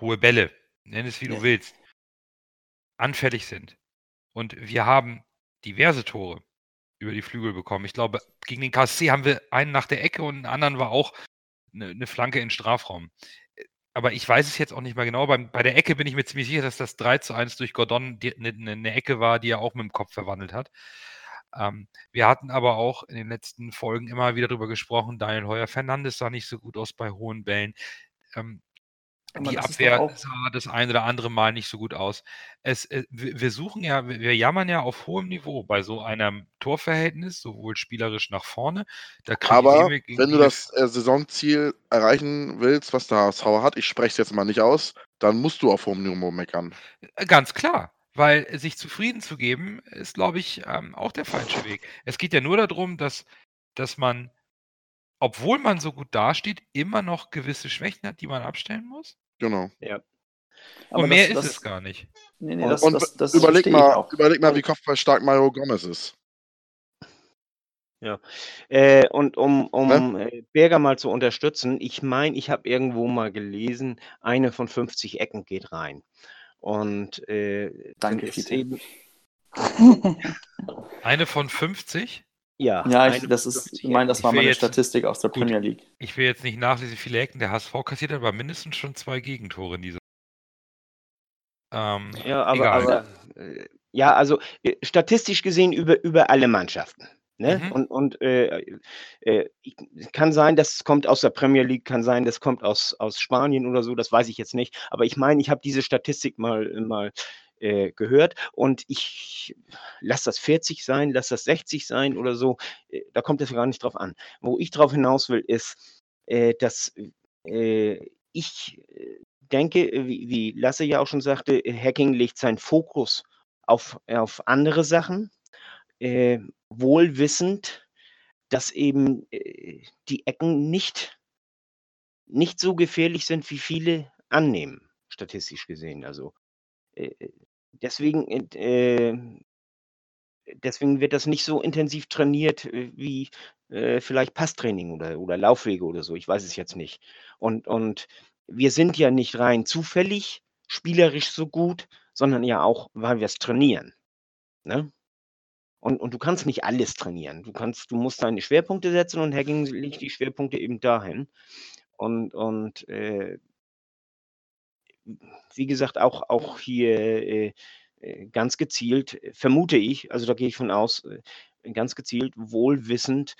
hohe Bälle, nenn es wie du Ja. willst, anfällig sind. Und wir haben diverse Tore über die Flügel bekommen. Ich glaube, gegen den KSC haben wir einen nach der Ecke und einen anderen war auch eine, eine Flanke in den Strafraum. Aber ich weiß es jetzt auch nicht mehr genau. Beim, bei der Ecke bin ich mir ziemlich sicher, dass das 3 zu 1 durch Gordon eine, eine, eine Ecke war, die er auch mit dem Kopf verwandelt hat. Ähm, wir hatten aber auch in den letzten Folgen immer wieder darüber gesprochen, Daniel Heuer Fernandes sah nicht so gut aus bei hohen Bällen. Ähm, die Abwehr sah das ein oder andere Mal nicht so gut aus. Es, äh, wir suchen ja, wir jammern ja auf hohem Niveau bei so einem Torverhältnis, sowohl spielerisch nach vorne. Aber wenn du das äh, Saisonziel erreichen willst, was der HSV hat, ich spreche es jetzt mal nicht aus, dann musst du auf hohem Niveau meckern. Äh, Ganz klar, weil sich zufrieden zu geben, ist, glaube ich, ähm, auch der falsche Weg. Es geht ja nur darum, dass, dass man, obwohl man so gut dasteht, immer noch gewisse Schwächen hat, die man abstellen muss. Genau. Aber Und mehr das- ist das- es gar nicht. Nee, nee, das, und das, das überleg, mal, auch. überleg mal, wie kopfballstark Mario Gomez ist. Äh, und um, um äh, Berger mal zu unterstützen, ich meine, ich habe irgendwo mal gelesen, eine von 50 Ecken geht rein. Und äh, Danke, dann ist eben, *laughs* *laughs* Eine von 50. ja, Ja, ich, das ist, 50 ich meine, das war meine jetzt- Statistik aus der Gut. Premier League. Ich will jetzt nicht nachlesen, wie viele Ecken der HSV kassiert hat, aber mindestens schon zwei Gegentore in dieser. Ähm, Ja, aber, aber äh, ja, also äh, statistisch gesehen über, über alle Mannschaften. Ne? Mhm. Und, und äh, äh, kann sein, das kommt aus der Premier League, kann sein, das kommt aus, aus Spanien oder so, das weiß ich jetzt nicht. Aber ich meine, ich habe diese Statistik mal, mal äh, gehört und ich lass das 40 sein, lass das 60 sein oder so. Äh, da kommt es gar nicht drauf an. Wo ich drauf hinaus will, ist, äh, dass ich denke, wie, wie Lasse ja auch schon sagte, Hacking legt seinen Fokus auf, auf andere Sachen, äh, wohl wissend, dass eben die Ecken nicht, nicht so gefährlich sind, wie viele annehmen, statistisch gesehen. Also deswegen, äh, deswegen wird das nicht so intensiv trainiert äh, wie äh, vielleicht Passtraining oder, oder Laufwege oder so. Ich weiß es jetzt nicht. Und, und wir sind ja nicht rein zufällig spielerisch so gut, sondern ja auch, weil wir es trainieren. Ne? Und, und du kannst nicht alles trainieren. Du kannst, du musst deine Schwerpunkte setzen und Hacking legt die Schwerpunkte eben dahin. Und, und äh, wie gesagt, auch, auch hier äh, äh, ganz gezielt, vermute ich, also da gehe ich von aus, äh, ganz gezielt, wohlwissend,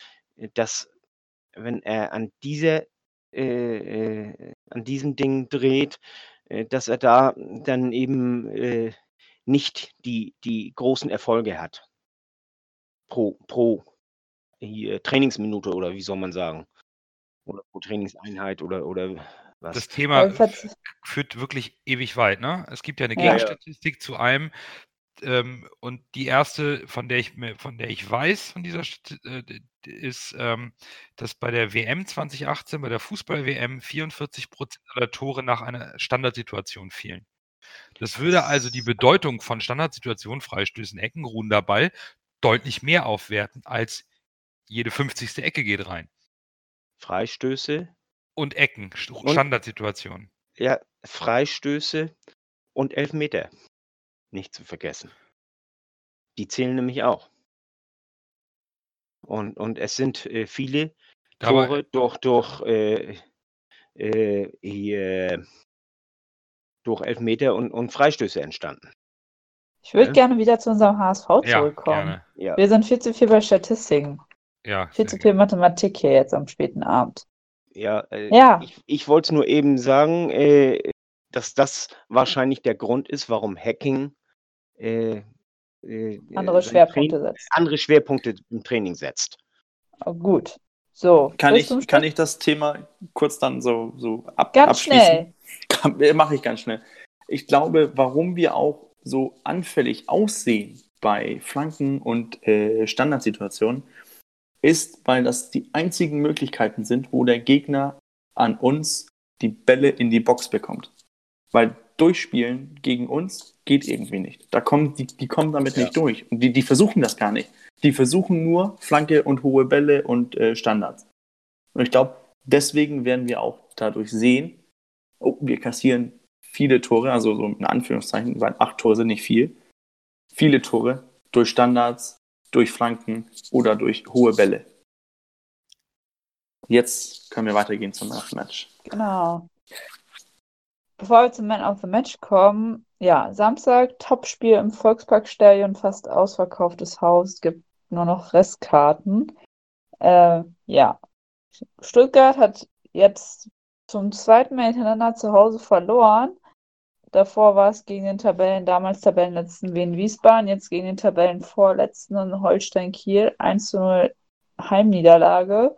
dass wenn er an dieser an diesem Ding dreht, dass er da dann eben nicht die, die großen Erfolge hat. Pro, pro Trainingsminute oder wie soll man sagen? Oder pro Trainingseinheit oder, oder Was? das Thema führt wirklich ewig weit. Ne? Es gibt ja eine Ja. Ja, ja. Gegenstatistik zu einem. Ähm, und die erste, von der ich von der ich weiß, von dieser äh, ist, ähm, dass bei der WM 2018, bei der Fußball-WM 44 Prozent aller Tore nach einer Standardsituation fielen. Das würde also die Bedeutung von Standardsituationen, Freistößen, Ecken, ruhender Ball deutlich mehr aufwerten als jede 50. Ecke geht rein. Freistöße, Und Ecken, Standardsituationen. ja, Freistöße und Elfmeter. Nicht zu vergessen. Die zählen nämlich auch. Und, und es sind äh, viele Aber- Tore durch, durch, äh, äh, hier, durch Elfmeter und, und Freistöße entstanden. Ich würde Ja. gerne wieder zu unserem HSV Ja, zurückkommen. gerne. Ja. Wir sind viel zu viel bei Statistiken. Ja, Viel zu gerne. viel Mathematik hier jetzt am späten Abend. Ja, äh, Ja. ich, ich wollte nur eben sagen, äh, dass das wahrscheinlich der Grund ist, warum Hacking äh, äh, Andere sein Schwerpunkte Train- setzen. andere Schwerpunkte im Training setzt. Oh, gut. So. Kann ich, kann ich das Thema kurz dann so, so ab, Ganz abschließen? schnell. Mache ich ganz schnell. Ich glaube, warum wir auch so anfällig aussehen bei Flanken und äh, Standardsituationen, ist, weil das die einzigen Möglichkeiten sind, wo der Gegner an uns die Bälle in die Box bekommt. Weil durchspielen gegen uns geht irgendwie nicht. Da kommen, die, die kommen damit Ja. nicht durch. Und die, die versuchen das gar nicht. Die versuchen nur Flanke und hohe Bälle und äh, Standards. Und ich glaube, deswegen werden wir auch dadurch sehen, oh, wir kassieren viele Tore, also so in Anführungszeichen, weil acht Tore sind nicht viel. Viele Tore durch Standards, durch Flanken oder durch hohe Bälle. Jetzt können wir weitergehen zum nächsten Match. Genau. Bevor wir zum Man of the Match kommen, ja, Samstag, Topspiel im Volksparkstadion, fast ausverkauftes Haus, gibt nur noch Restkarten. Äh, ja, Stuttgart hat jetzt zum zweiten Mal hintereinander zu Hause verloren. Davor war es gegen den Tabellen, damals Tabellenletzten Wien Wiesbaden, jetzt gegen den Tabellenvorletzten Holstein Kiel, 1 zu 0 Heimniederlage.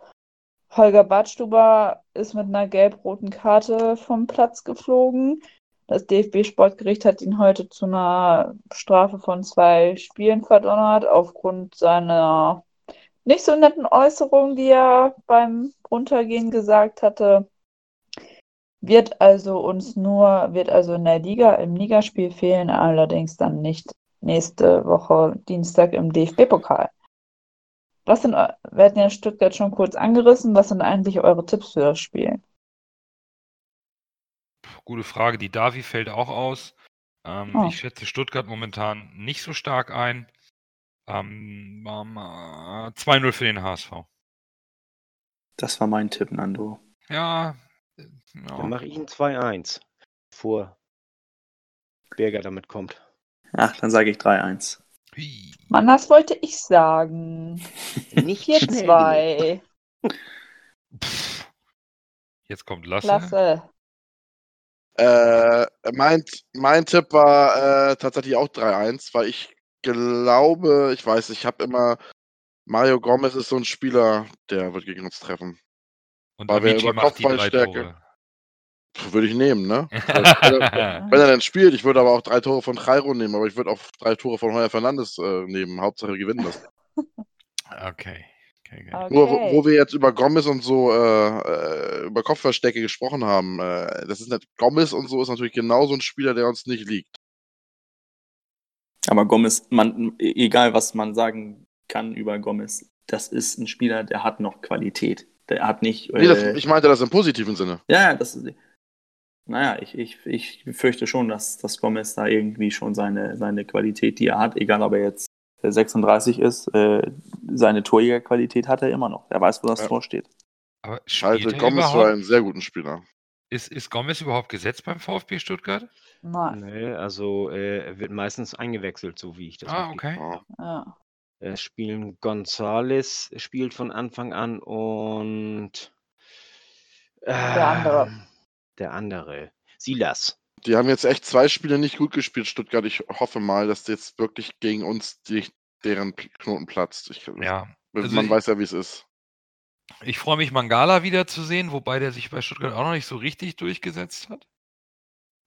Holger Badstuber ist mit einer gelb-roten Karte vom Platz geflogen. Das DFB-Sportgericht hat ihn heute zu einer Strafe von zwei Spielen verdonnert, aufgrund seiner nicht so netten Äußerung, die er beim Runtergehen gesagt hatte. Wird also uns nur, wird also in der Liga, im Ligaspiel fehlen, allerdings dann nicht nächste Woche Dienstag im DFB-Pokal. Was sind, wir hatten ja Stuttgart schon kurz angerissen, was sind eigentlich eure Tipps für das Spiel? Gute Frage. Die Davi fällt auch aus. Ähm, Oh. Ich schätze Stuttgart momentan nicht so stark ein. Ähm, ähm, äh, 2-0 für den HSV. Das war mein Tipp, Nando. Ja. Äh, Dann ja. mache ich ein 2-1, bevor Berger damit kommt. Ach, dann sage ich 3-1. Hui. Mann, das wollte ich sagen. Nicht. 4-2. Pff. Jetzt kommt Lasse. Klasse. Äh, mein, mein Tipp war äh, tatsächlich auch 3-1, weil ich glaube, ich weiß, ich habe immer, Mario Gomez ist so ein Spieler, der wird gegen uns treffen. Und weil wir Amici über Kopfballstärke- Würde ich nehmen, ne? *laughs* Also, wenn, er, wenn er dann spielt, ich würde aber auch drei Tore von Jairo nehmen, aber ich würde auch drei Tore von Heuer Fernandes äh, nehmen. Hauptsache gewinnen das. *laughs* okay. okay, okay. Nur wo, wo wir jetzt über Gomez und so, äh, äh, über Kopfverstecke gesprochen haben, äh, das ist nicht, Gomez und so ist natürlich genau so ein Spieler, der uns nicht liegt. Aber Gomez, man, egal was man sagen kann über Gomez, das ist ein Spieler, der hat noch Qualität. Der hat nicht. Nee, das, äh, ich meinte das im positiven Sinne. Ja, ja, das ist. Naja, ich, ich, ich fürchte schon, dass, dass Gomez da irgendwie schon seine, seine Qualität, die er hat, egal ob er jetzt 36 ist, äh, seine Torjägerqualität hat er immer noch. Er weiß, wo das Ja. Tor steht. Aber Ich spielt halte er Gomez für überhaupt? einen sehr guten Spieler. Ist, ist Gomez überhaupt gesetzt beim VfB Stuttgart? Nein. Nee, also äh, er wird meistens eingewechselt, so wie ich das Ah, okay. Ja. Es spielen Gonzales spielt von Anfang an und Der andere. ähm, Der andere. Silas. Die haben jetzt echt zwei Spiele nicht gut gespielt, Stuttgart. Ich hoffe mal, dass jetzt wirklich gegen uns die, deren Knoten platzt. Ich, Ja. Man also ich- weiß ja, wie es ist. Ich freue mich, Mangala wiederzusehen, wobei der sich bei Stuttgart auch noch nicht so richtig durchgesetzt hat.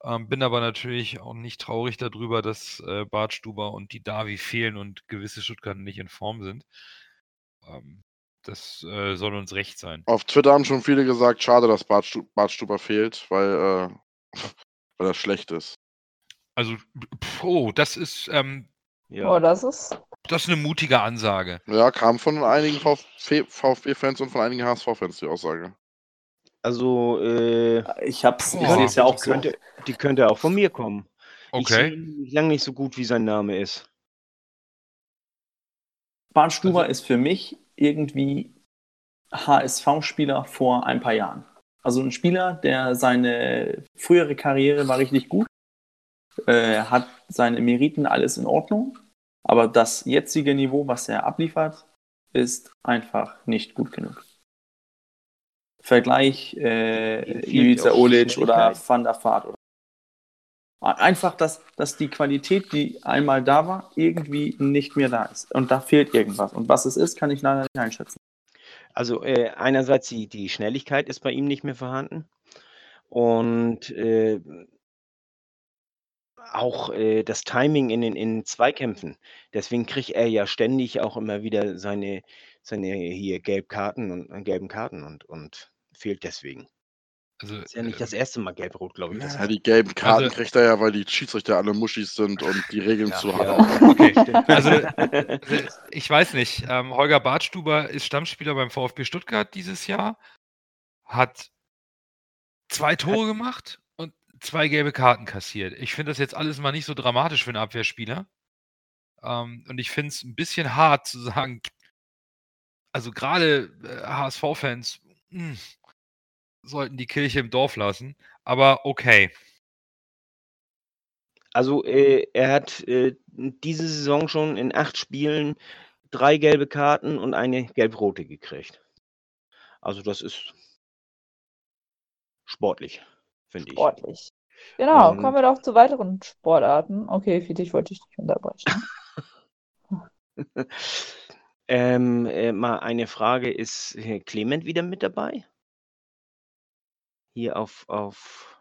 Ähm, bin aber natürlich auch nicht traurig darüber, dass äh, Bartstuber und die Davi fehlen und gewisse Stuttgarter nicht in Form sind. Ähm, das äh, soll uns recht sein. Auf Twitter haben schon viele gesagt, schade, dass Bartstu Bartstuber fehlt, weil, äh, *laughs* weil er schlecht ist. Also, pf, oh, das ist, ähm, Ja. Oh, das ist. das ist eine mutige Ansage. Ja, kam von einigen VfB VfB-Fans und von einigen HSV-Fans die Aussage. Also, äh, Ich hab's, ich sehe es ja auch die, so. könnte, die könnte auch von mir kommen. Ich sehe Okay. ihn lange nicht so gut, wie sein Name ist. Barth Stuber ist für mich irgendwie HSV-Spieler vor ein paar Jahren. Also ein Spieler, der seine frühere Karriere war richtig gut, äh, hat seine Meriten alles in Ordnung, aber das jetzige Niveau, was er abliefert, ist einfach nicht gut genug. Vergleich äh, Ivica Olic oder. Van der Vaart. Oder Einfach, dass, dass die Qualität, die einmal da war, irgendwie nicht mehr da ist. Und da fehlt irgendwas. Und was es ist, kann ich leider nicht einschätzen. Also äh, einerseits die, die Schnelligkeit ist bei ihm nicht mehr vorhanden und äh, auch äh, das Timing in den in Zweikämpfen. Deswegen kriegt er ja ständig auch immer wieder seine, seine hier Gelbkarten und äh, gelben Karten und, und fehlt deswegen. Also, Ist ja nicht das äh, erste Mal gelb-rot, glaube ich. Das Ja, die gelben Karten Also- kriegt er ja, weil die Schiedsrichter alle Muschis sind und die Regeln zu hart. ja, *laughs* Okay, stimmt. also äh, ich weiß nicht. Ähm, Holger Bartstuber ist Stammspieler beim VfB Stuttgart dieses Jahr, hat zwei Tore gemacht und zwei gelbe Karten kassiert. Ich finde das jetzt alles mal nicht so dramatisch für einen Abwehrspieler. Ähm, und ich finde es ein bisschen hart zu sagen, also gerade äh, HSV-Fans hm, sollten die Kirche im Dorf lassen. Aber okay. Also äh, er hat äh, diese Saison schon in acht Spielen drei gelbe Karten und eine gelb-rote gekriegt. Also das ist sportlich, finde ich. Sportlich. Genau, Und- kommen wir doch zu weiteren Sportarten. Okay, Fiete, ich wollte dich nicht unterbrechen. *laughs* ähm, äh, mal eine Frage, ist äh, Clement wieder mit dabei? Hier auf, auf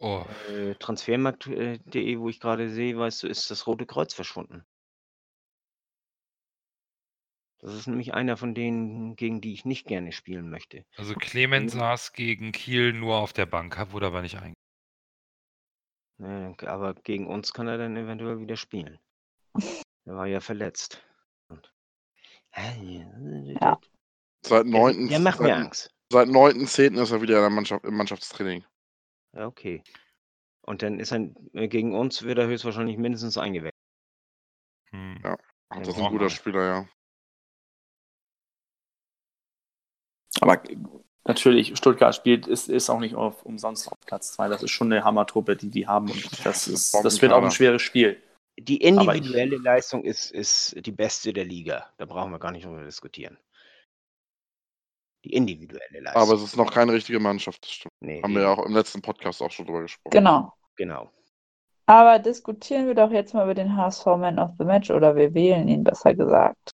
Oh, äh, transfermarkt.de, wo ich gerade sehe, weißt du, ist das Rote Kreuz verschwunden. Das ist nämlich einer von denen, gegen die ich nicht gerne spielen möchte. also Clement saß gegen Kiel nur auf der Bank, hab- wurde aber nicht. Ne, aber gegen uns kann er dann eventuell wieder spielen. *laughs* Er war ja verletzt. Und Ja. Seit Der, 9. der macht mir Angst. seit 9.10. ist er wieder in der Mannschaft, im Mannschaftstraining. Ja, okay. Und dann ist er äh, gegen uns wird er höchstwahrscheinlich mindestens eingewechselt. Hm. Ja. Ja, Das ist ein guter wir. Spieler, ja. Aber natürlich, Stuttgart spielt, ist, ist auch nicht auf, umsonst auf Platz 2. Das ist schon eine Hammertruppe, die die haben. Und das, ist, das wird auch ein schweres Spiel. Die Aber ich- individuelle Leistung ist, ist die beste der Liga. Da brauchen wir gar nicht drüber diskutieren. Die individuelle Leistung. Aber es ist noch keine richtige Mannschaft, das stimmt. nee, Haben wir ja auch im letzten Podcast auch schon drüber gesprochen. Genau. Genau. Aber diskutieren wir doch jetzt mal über den HSV Man of the Match oder wir wählen ihn besser gesagt.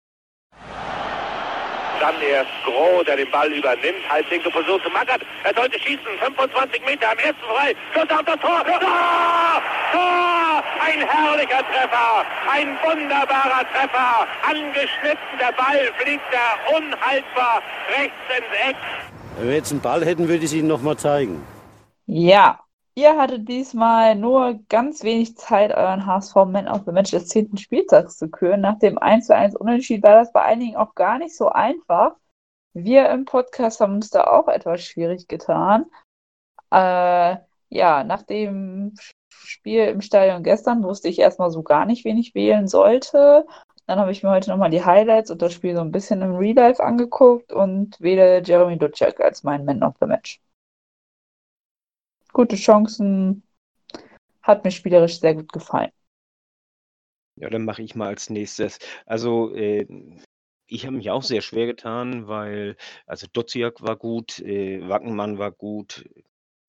Dann erst Groh, der den Ball übernimmt. Halblinke Position zu Mackert. Er sollte schießen. 25 Meter am ersten frei. Schuss auf das Tor. Tor! Tor! Ein herrlicher Treffer. Ein wunderbarer Treffer. Angeschnitten. Der Ball fliegt da unhaltbar rechts ins Eck. Wenn wir jetzt einen Ball hätten, würde ich es Ihnen nochmal zeigen. Ja, ihr hattet diesmal nur ganz wenig Zeit, euren HSV Man of the Match des 10. Spieltags zu küren. Nach dem 1:1 Unentschieden war das bei einigen auch gar nicht so einfach. Wir im Podcast haben uns da auch etwas schwierig getan. Äh, ja, nach dem Spiel im Stadion gestern wusste ich erstmal so gar nicht, wen ich wählen sollte. Dann habe ich mir heute nochmal die Highlights und das Spiel so ein bisschen im Real Life angeguckt und wähle Jeremy Ducek als meinen Man of the Match. Gute Chancen, hat mir spielerisch sehr gut gefallen. Ja, dann mache ich mal als nächstes. Also, äh, ich habe mich auch sehr schwer getan, weil, also Duziak war gut, äh, Wackenmann war gut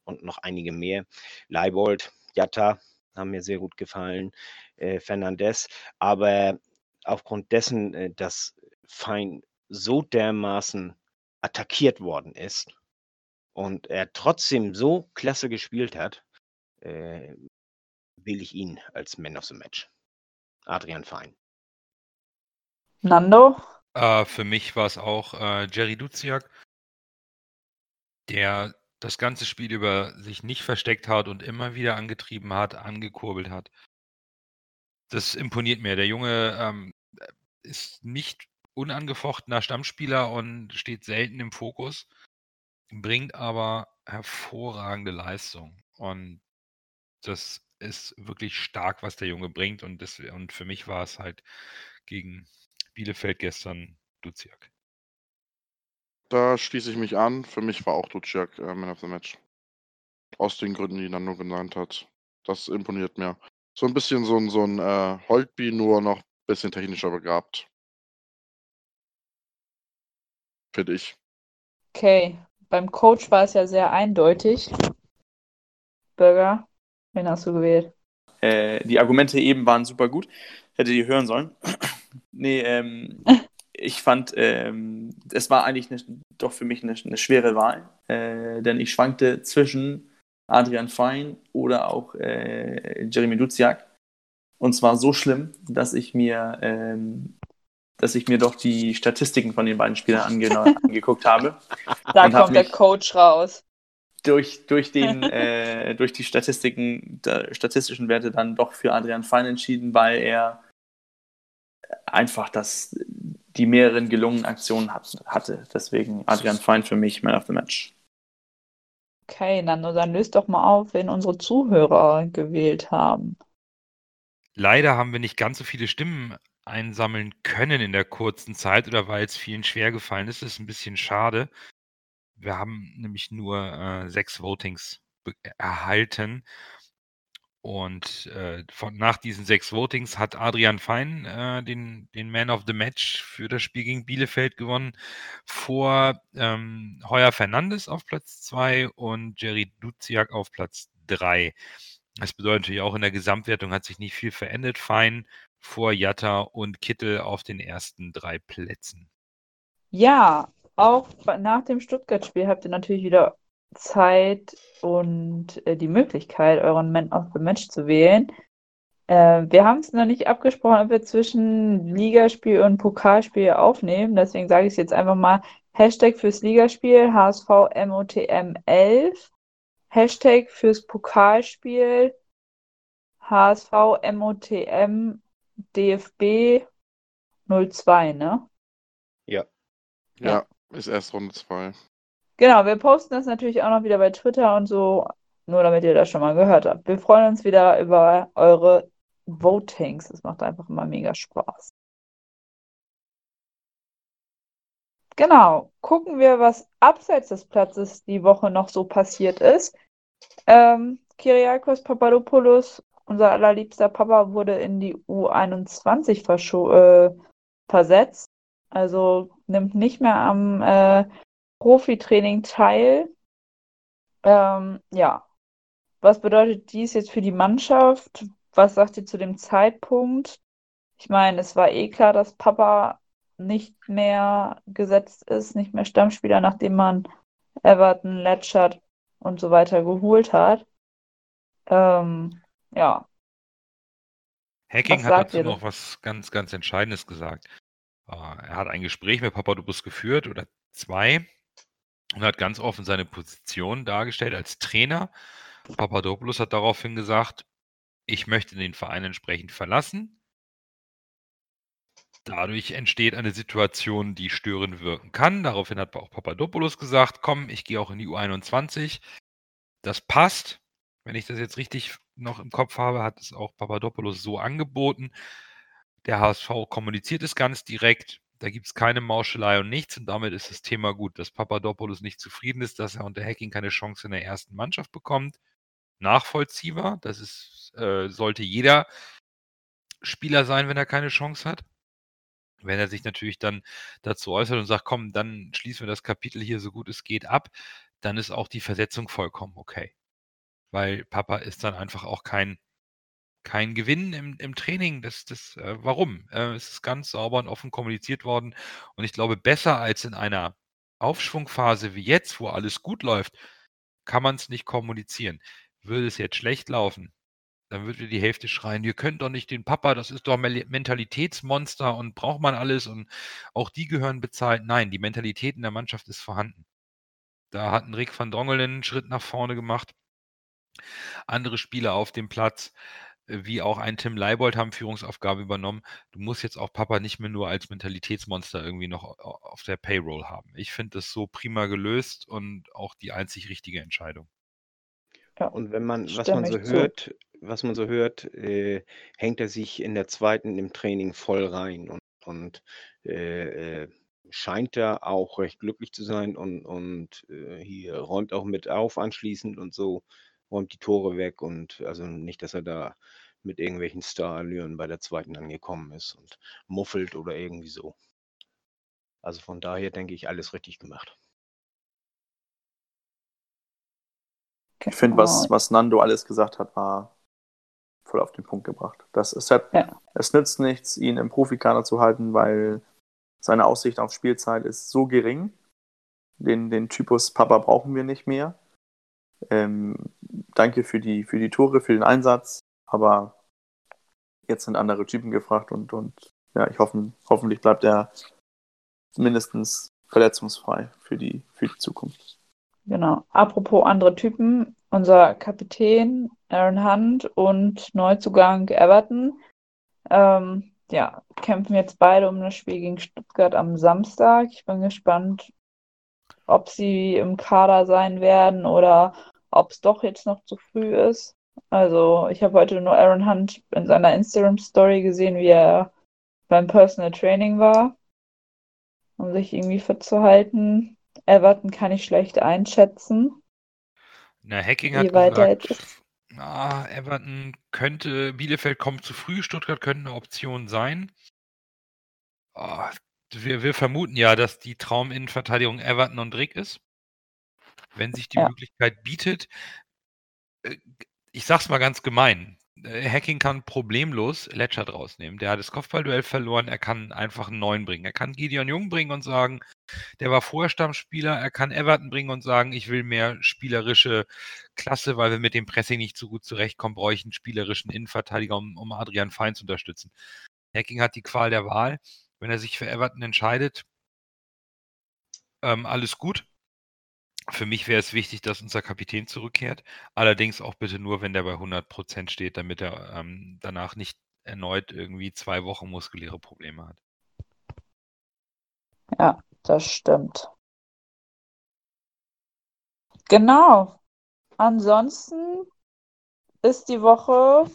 und noch einige mehr. Leibold, Jatta haben mir sehr gut gefallen, äh, Fernandes. Aber aufgrund dessen, äh, dass Fein so dermaßen attackiert worden ist und er trotzdem so klasse gespielt hat, äh, wähle ich ihn als Man of the Match. Adrian Fein. Nando? Äh, für mich war es auch äh, Jerry Duziak, der das ganze Spiel über sich nicht versteckt hat und immer wieder angetrieben hat, angekurbelt hat. Das imponiert mir. Der Junge ähm, ist nicht unangefochtener Stammspieler und steht selten im Fokus, bringt aber hervorragende Leistung. Und das ist wirklich stark, was der Junge bringt. Und, das, und für mich war es halt gegen Bielefeld gestern Duziak. Da schließe ich mich an. Für mich war auch Duciak äh, Man of the Match. Aus den Gründen, die Nando genannt hat. Das imponiert mir. So ein bisschen so ein, so ein äh, Holtby, nur noch ein bisschen technischer begabt. Finde ich. Okay, beim Coach war es ja sehr eindeutig. Burger, wen hast du gewählt? Äh, die Argumente eben waren super gut. Hätte die hören sollen. *clears throat* nee, ähm, *laughs* ich fand, ähm, es war eigentlich eine, doch für mich eine, eine schwere Wahl, äh, denn ich schwankte zwischen Adrian Fein oder auch äh, Jeremy Duziak. Und zwar so schlimm, dass ich mir, ähm, dass ich mir doch die Statistiken von den beiden Spielern ange *laughs* angeguckt habe. Da kommt der Coach raus. Durch, durch, den, *laughs* äh, durch die Statistiken, statistischen Werte dann doch für Adrian Fein entschieden, weil er einfach das, die mehreren gelungenen Aktionen hat, hatte. Deswegen Adrian Fein für mich Man of the Match. Okay, Nando, dann löst doch mal auf, wen unsere Zuhörer gewählt haben. Leider haben wir nicht ganz so viele Stimmen einsammeln können in der kurzen Zeit oder weil es vielen schwer gefallen ist. Ist ein bisschen schade. Wir haben nämlich nur äh, sechs Votings erhalten. Und äh, von, nach diesen sechs Votings hat Adrian Fein äh, den, den Man of the Match für das Spiel gegen Bielefeld gewonnen, vor ähm, Heuer Fernandes auf Platz 2 und Jerry Duziak auf Platz 3. Das bedeutet natürlich auch in der Gesamtwertung hat sich nicht viel verändert. Fein vor Jatta und Kittel auf den ersten drei Plätzen. Ja, auch nach dem Stuttgart-Spiel habt ihr natürlich wieder Zeit und äh, die Möglichkeit, euren Man of the Match zu wählen. Äh, wir haben es noch nicht abgesprochen, ob wir zwischen Ligaspiel und Pokalspiel aufnehmen. Deswegen sage ich es jetzt einfach mal. Hashtag fürs Ligaspiel HSV MOTM 11. Hashtag fürs Pokalspiel HSV MOTM DFB 02, ne? Ja. Ja, ja ist erst Runde 2. Genau, wir posten das natürlich auch noch wieder bei Twitter und so, nur damit ihr das schon mal gehört habt. Wir freuen uns wieder über eure Votings. Es macht einfach immer mega Spaß. Genau, gucken wir, was abseits des Platzes die Woche noch so passiert ist. Ähm, Kyriakos Papadopoulos, unser allerliebster Papa, wurde in die U21 äh, versetzt. Also nimmt nicht mehr am äh, Profitraining teil. Ähm, ja. Was bedeutet dies jetzt für die Mannschaft? Was sagt ihr zu dem Zeitpunkt? Ich meine, es war eh klar, dass Papa nicht mehr gesetzt ist, nicht mehr Stammspieler, nachdem man Everton, Letchert und so weiter geholt hat. Ähm, ja. Hacking was hat dazu noch was ganz, ganz Entscheidendes gesagt. Äh, er hat ein Gespräch mit Papadopoulos geführt oder zwei und hat ganz offen seine Position dargestellt als Trainer. Papadopoulos hat daraufhin gesagt, ich möchte den Verein entsprechend verlassen. Dadurch entsteht eine Situation, die störend wirken kann. Daraufhin hat auch Papadopoulos gesagt, komm, ich gehe auch in die U21. Das passt. Wenn ich das jetzt richtig noch im Kopf habe, hat es auch Papadopoulos so angeboten. Der HSV kommuniziert es ganz direkt. Da gibt es keine Mauschelei und nichts und damit ist das Thema gut. Dass Papadopoulos nicht zufrieden ist, dass er unter Hacking keine Chance in der ersten Mannschaft bekommt. Nachvollziehbar. Das ist, äh, sollte jeder Spieler sein, wenn er keine Chance hat. Wenn er sich natürlich dann dazu äußert und sagt, komm, dann schließen wir das Kapitel hier so gut es geht ab, dann ist auch die Versetzung vollkommen okay. Weil Papa ist dann einfach auch kein kein Gewinn im, im Training. Das, das, äh, warum? Äh, es ist ganz sauber und offen kommuniziert worden. Und ich glaube, besser als in einer Aufschwungphase wie jetzt, wo alles gut läuft, kann man es nicht kommunizieren. Würde es jetzt schlecht laufen, dann würde die Hälfte schreien, ihr könnt doch nicht den Papa, das ist doch ein Mentalitätsmonster und braucht man alles und auch die gehören bezahlt. Nein, die Mentalität in der Mannschaft ist vorhanden. Da hat ein Rick van Drongelen einen Schritt nach vorne gemacht. Andere Spieler auf dem Platz, äh, wie auch ein Tim Leibold, haben Führungsaufgabe übernommen. Du musst jetzt auch Papa nicht mehr nur als Mentalitätsmonster irgendwie noch auf der Payroll haben. Ich finde das so prima gelöst und auch die einzig richtige Entscheidung. Ja, und wenn man, was man so hört, was man so hört, äh, hängt er sich in der zweiten im Training voll rein und, und äh, äh, scheint da auch recht glücklich zu sein und, und äh, hier räumt auch mit auf anschließend und so, räumt die Tore weg und also nicht, dass er da mit irgendwelchen Starallüren bei der zweiten angekommen ist und muffelt oder irgendwie so. Also von daher denke ich, alles richtig gemacht. Ich finde, was, was Nando alles gesagt hat, war voll auf den Punkt gebracht. Das ist halt, ja. Es nützt nichts, ihn im Profikader zu halten, weil seine Aussicht auf Spielzeit ist so gering. Den, den Typus Papa brauchen wir nicht mehr. Ähm, danke für die, für die Tore, für den Einsatz, aber jetzt sind andere Typen gefragt und, und ja, ich hoffe, hoffentlich bleibt er mindestens verletzungsfrei für die, für die Zukunft. Genau. Apropos andere Typen, unser Kapitän Aaron Hunt und Neuzugang Everton, ähm, ja, kämpfen jetzt beide um das Spiel gegen Stuttgart am Samstag. Ich bin gespannt, ob sie im Kader sein werden oder ob es doch jetzt noch zu früh ist. Also, ich habe heute nur Aaron Hunt in seiner Instagram-Story gesehen, wie er beim Personal Training war, um sich irgendwie fit zu halten. Everton kann ich schlecht einschätzen. Na, Hacking hat gesagt, na, Everton könnte, Bielefeld kommt zu früh, Stuttgart könnte eine Option sein. Oh, wir, wir, vermuten ja, dass die Trauminnenverteidigung Everton und Rick ist. Wenn sich die ja. Möglichkeit bietet, äh, ich sag's mal ganz gemein, äh, Hacking kann problemlos Ledger rausnehmen. Der hat das Kopfballduell verloren, er kann einfach einen neuen bringen. Er kann Gideon Jung bringen und sagen, der war vorher Stammspieler, er kann Everton bringen und sagen, ich will mehr spielerische Klasse, weil wir mit dem Pressing nicht so gut zurechtkommen, brauche ich einen spielerischen Innenverteidiger, um, um Adrian Fein zu unterstützen. Hacking hat die Qual der Wahl. Wenn er sich für Everton entscheidet, ähm, alles gut. Für mich wäre es wichtig, dass unser Kapitän zurückkehrt. Allerdings auch bitte nur, wenn der bei 100% steht, damit er ähm, danach nicht erneut irgendwie zwei Wochen muskuläre Probleme hat. Ja, das stimmt. Genau. Ansonsten ist die Woche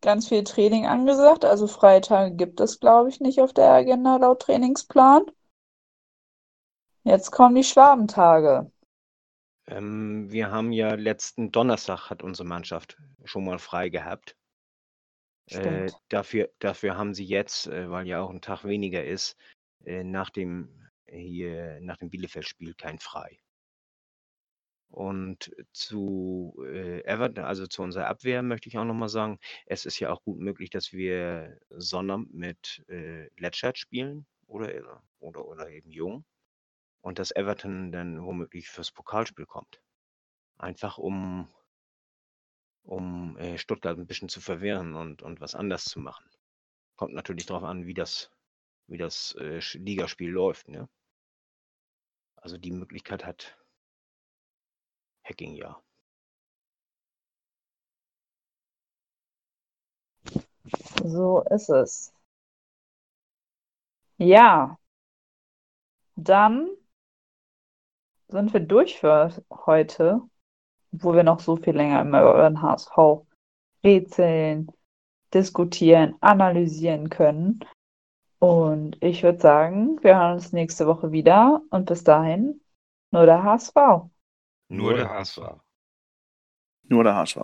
ganz viel Training angesagt. Also freie Tage gibt es, glaube ich, nicht auf der Agenda laut Trainingsplan. Jetzt kommen die Schwabentage. Ähm, wir haben ja letzten Donnerstag hat unsere Mannschaft schon mal frei gehabt. Äh, dafür, dafür haben sie jetzt, äh, weil ja auch ein Tag weniger ist, äh, nach dem hier nach dem Bielefeld-Spiel kein frei. Und zu äh, Everton, also zu unserer Abwehr möchte ich auch nochmal sagen, es ist ja auch gut möglich, dass wir Sonnabend mit äh, Letschert spielen oder, oder, oder eben Jung und dass Everton dann womöglich fürs Pokalspiel kommt. Einfach um, um äh, Stuttgart ein bisschen zu verwehren und, und was anders zu machen. Kommt natürlich darauf an, wie das, wie das äh, Ligaspiel läuft. Ne? Also die Möglichkeit hat Hacking ja. So ist es. Ja, dann sind wir durch für heute, wo wir noch so viel länger über den HSV rätseln, diskutieren, analysieren können. Und ich würde sagen, wir hören uns nächste Woche wieder und bis dahin nur der HSV. Nur der HSV. Nur der HSV.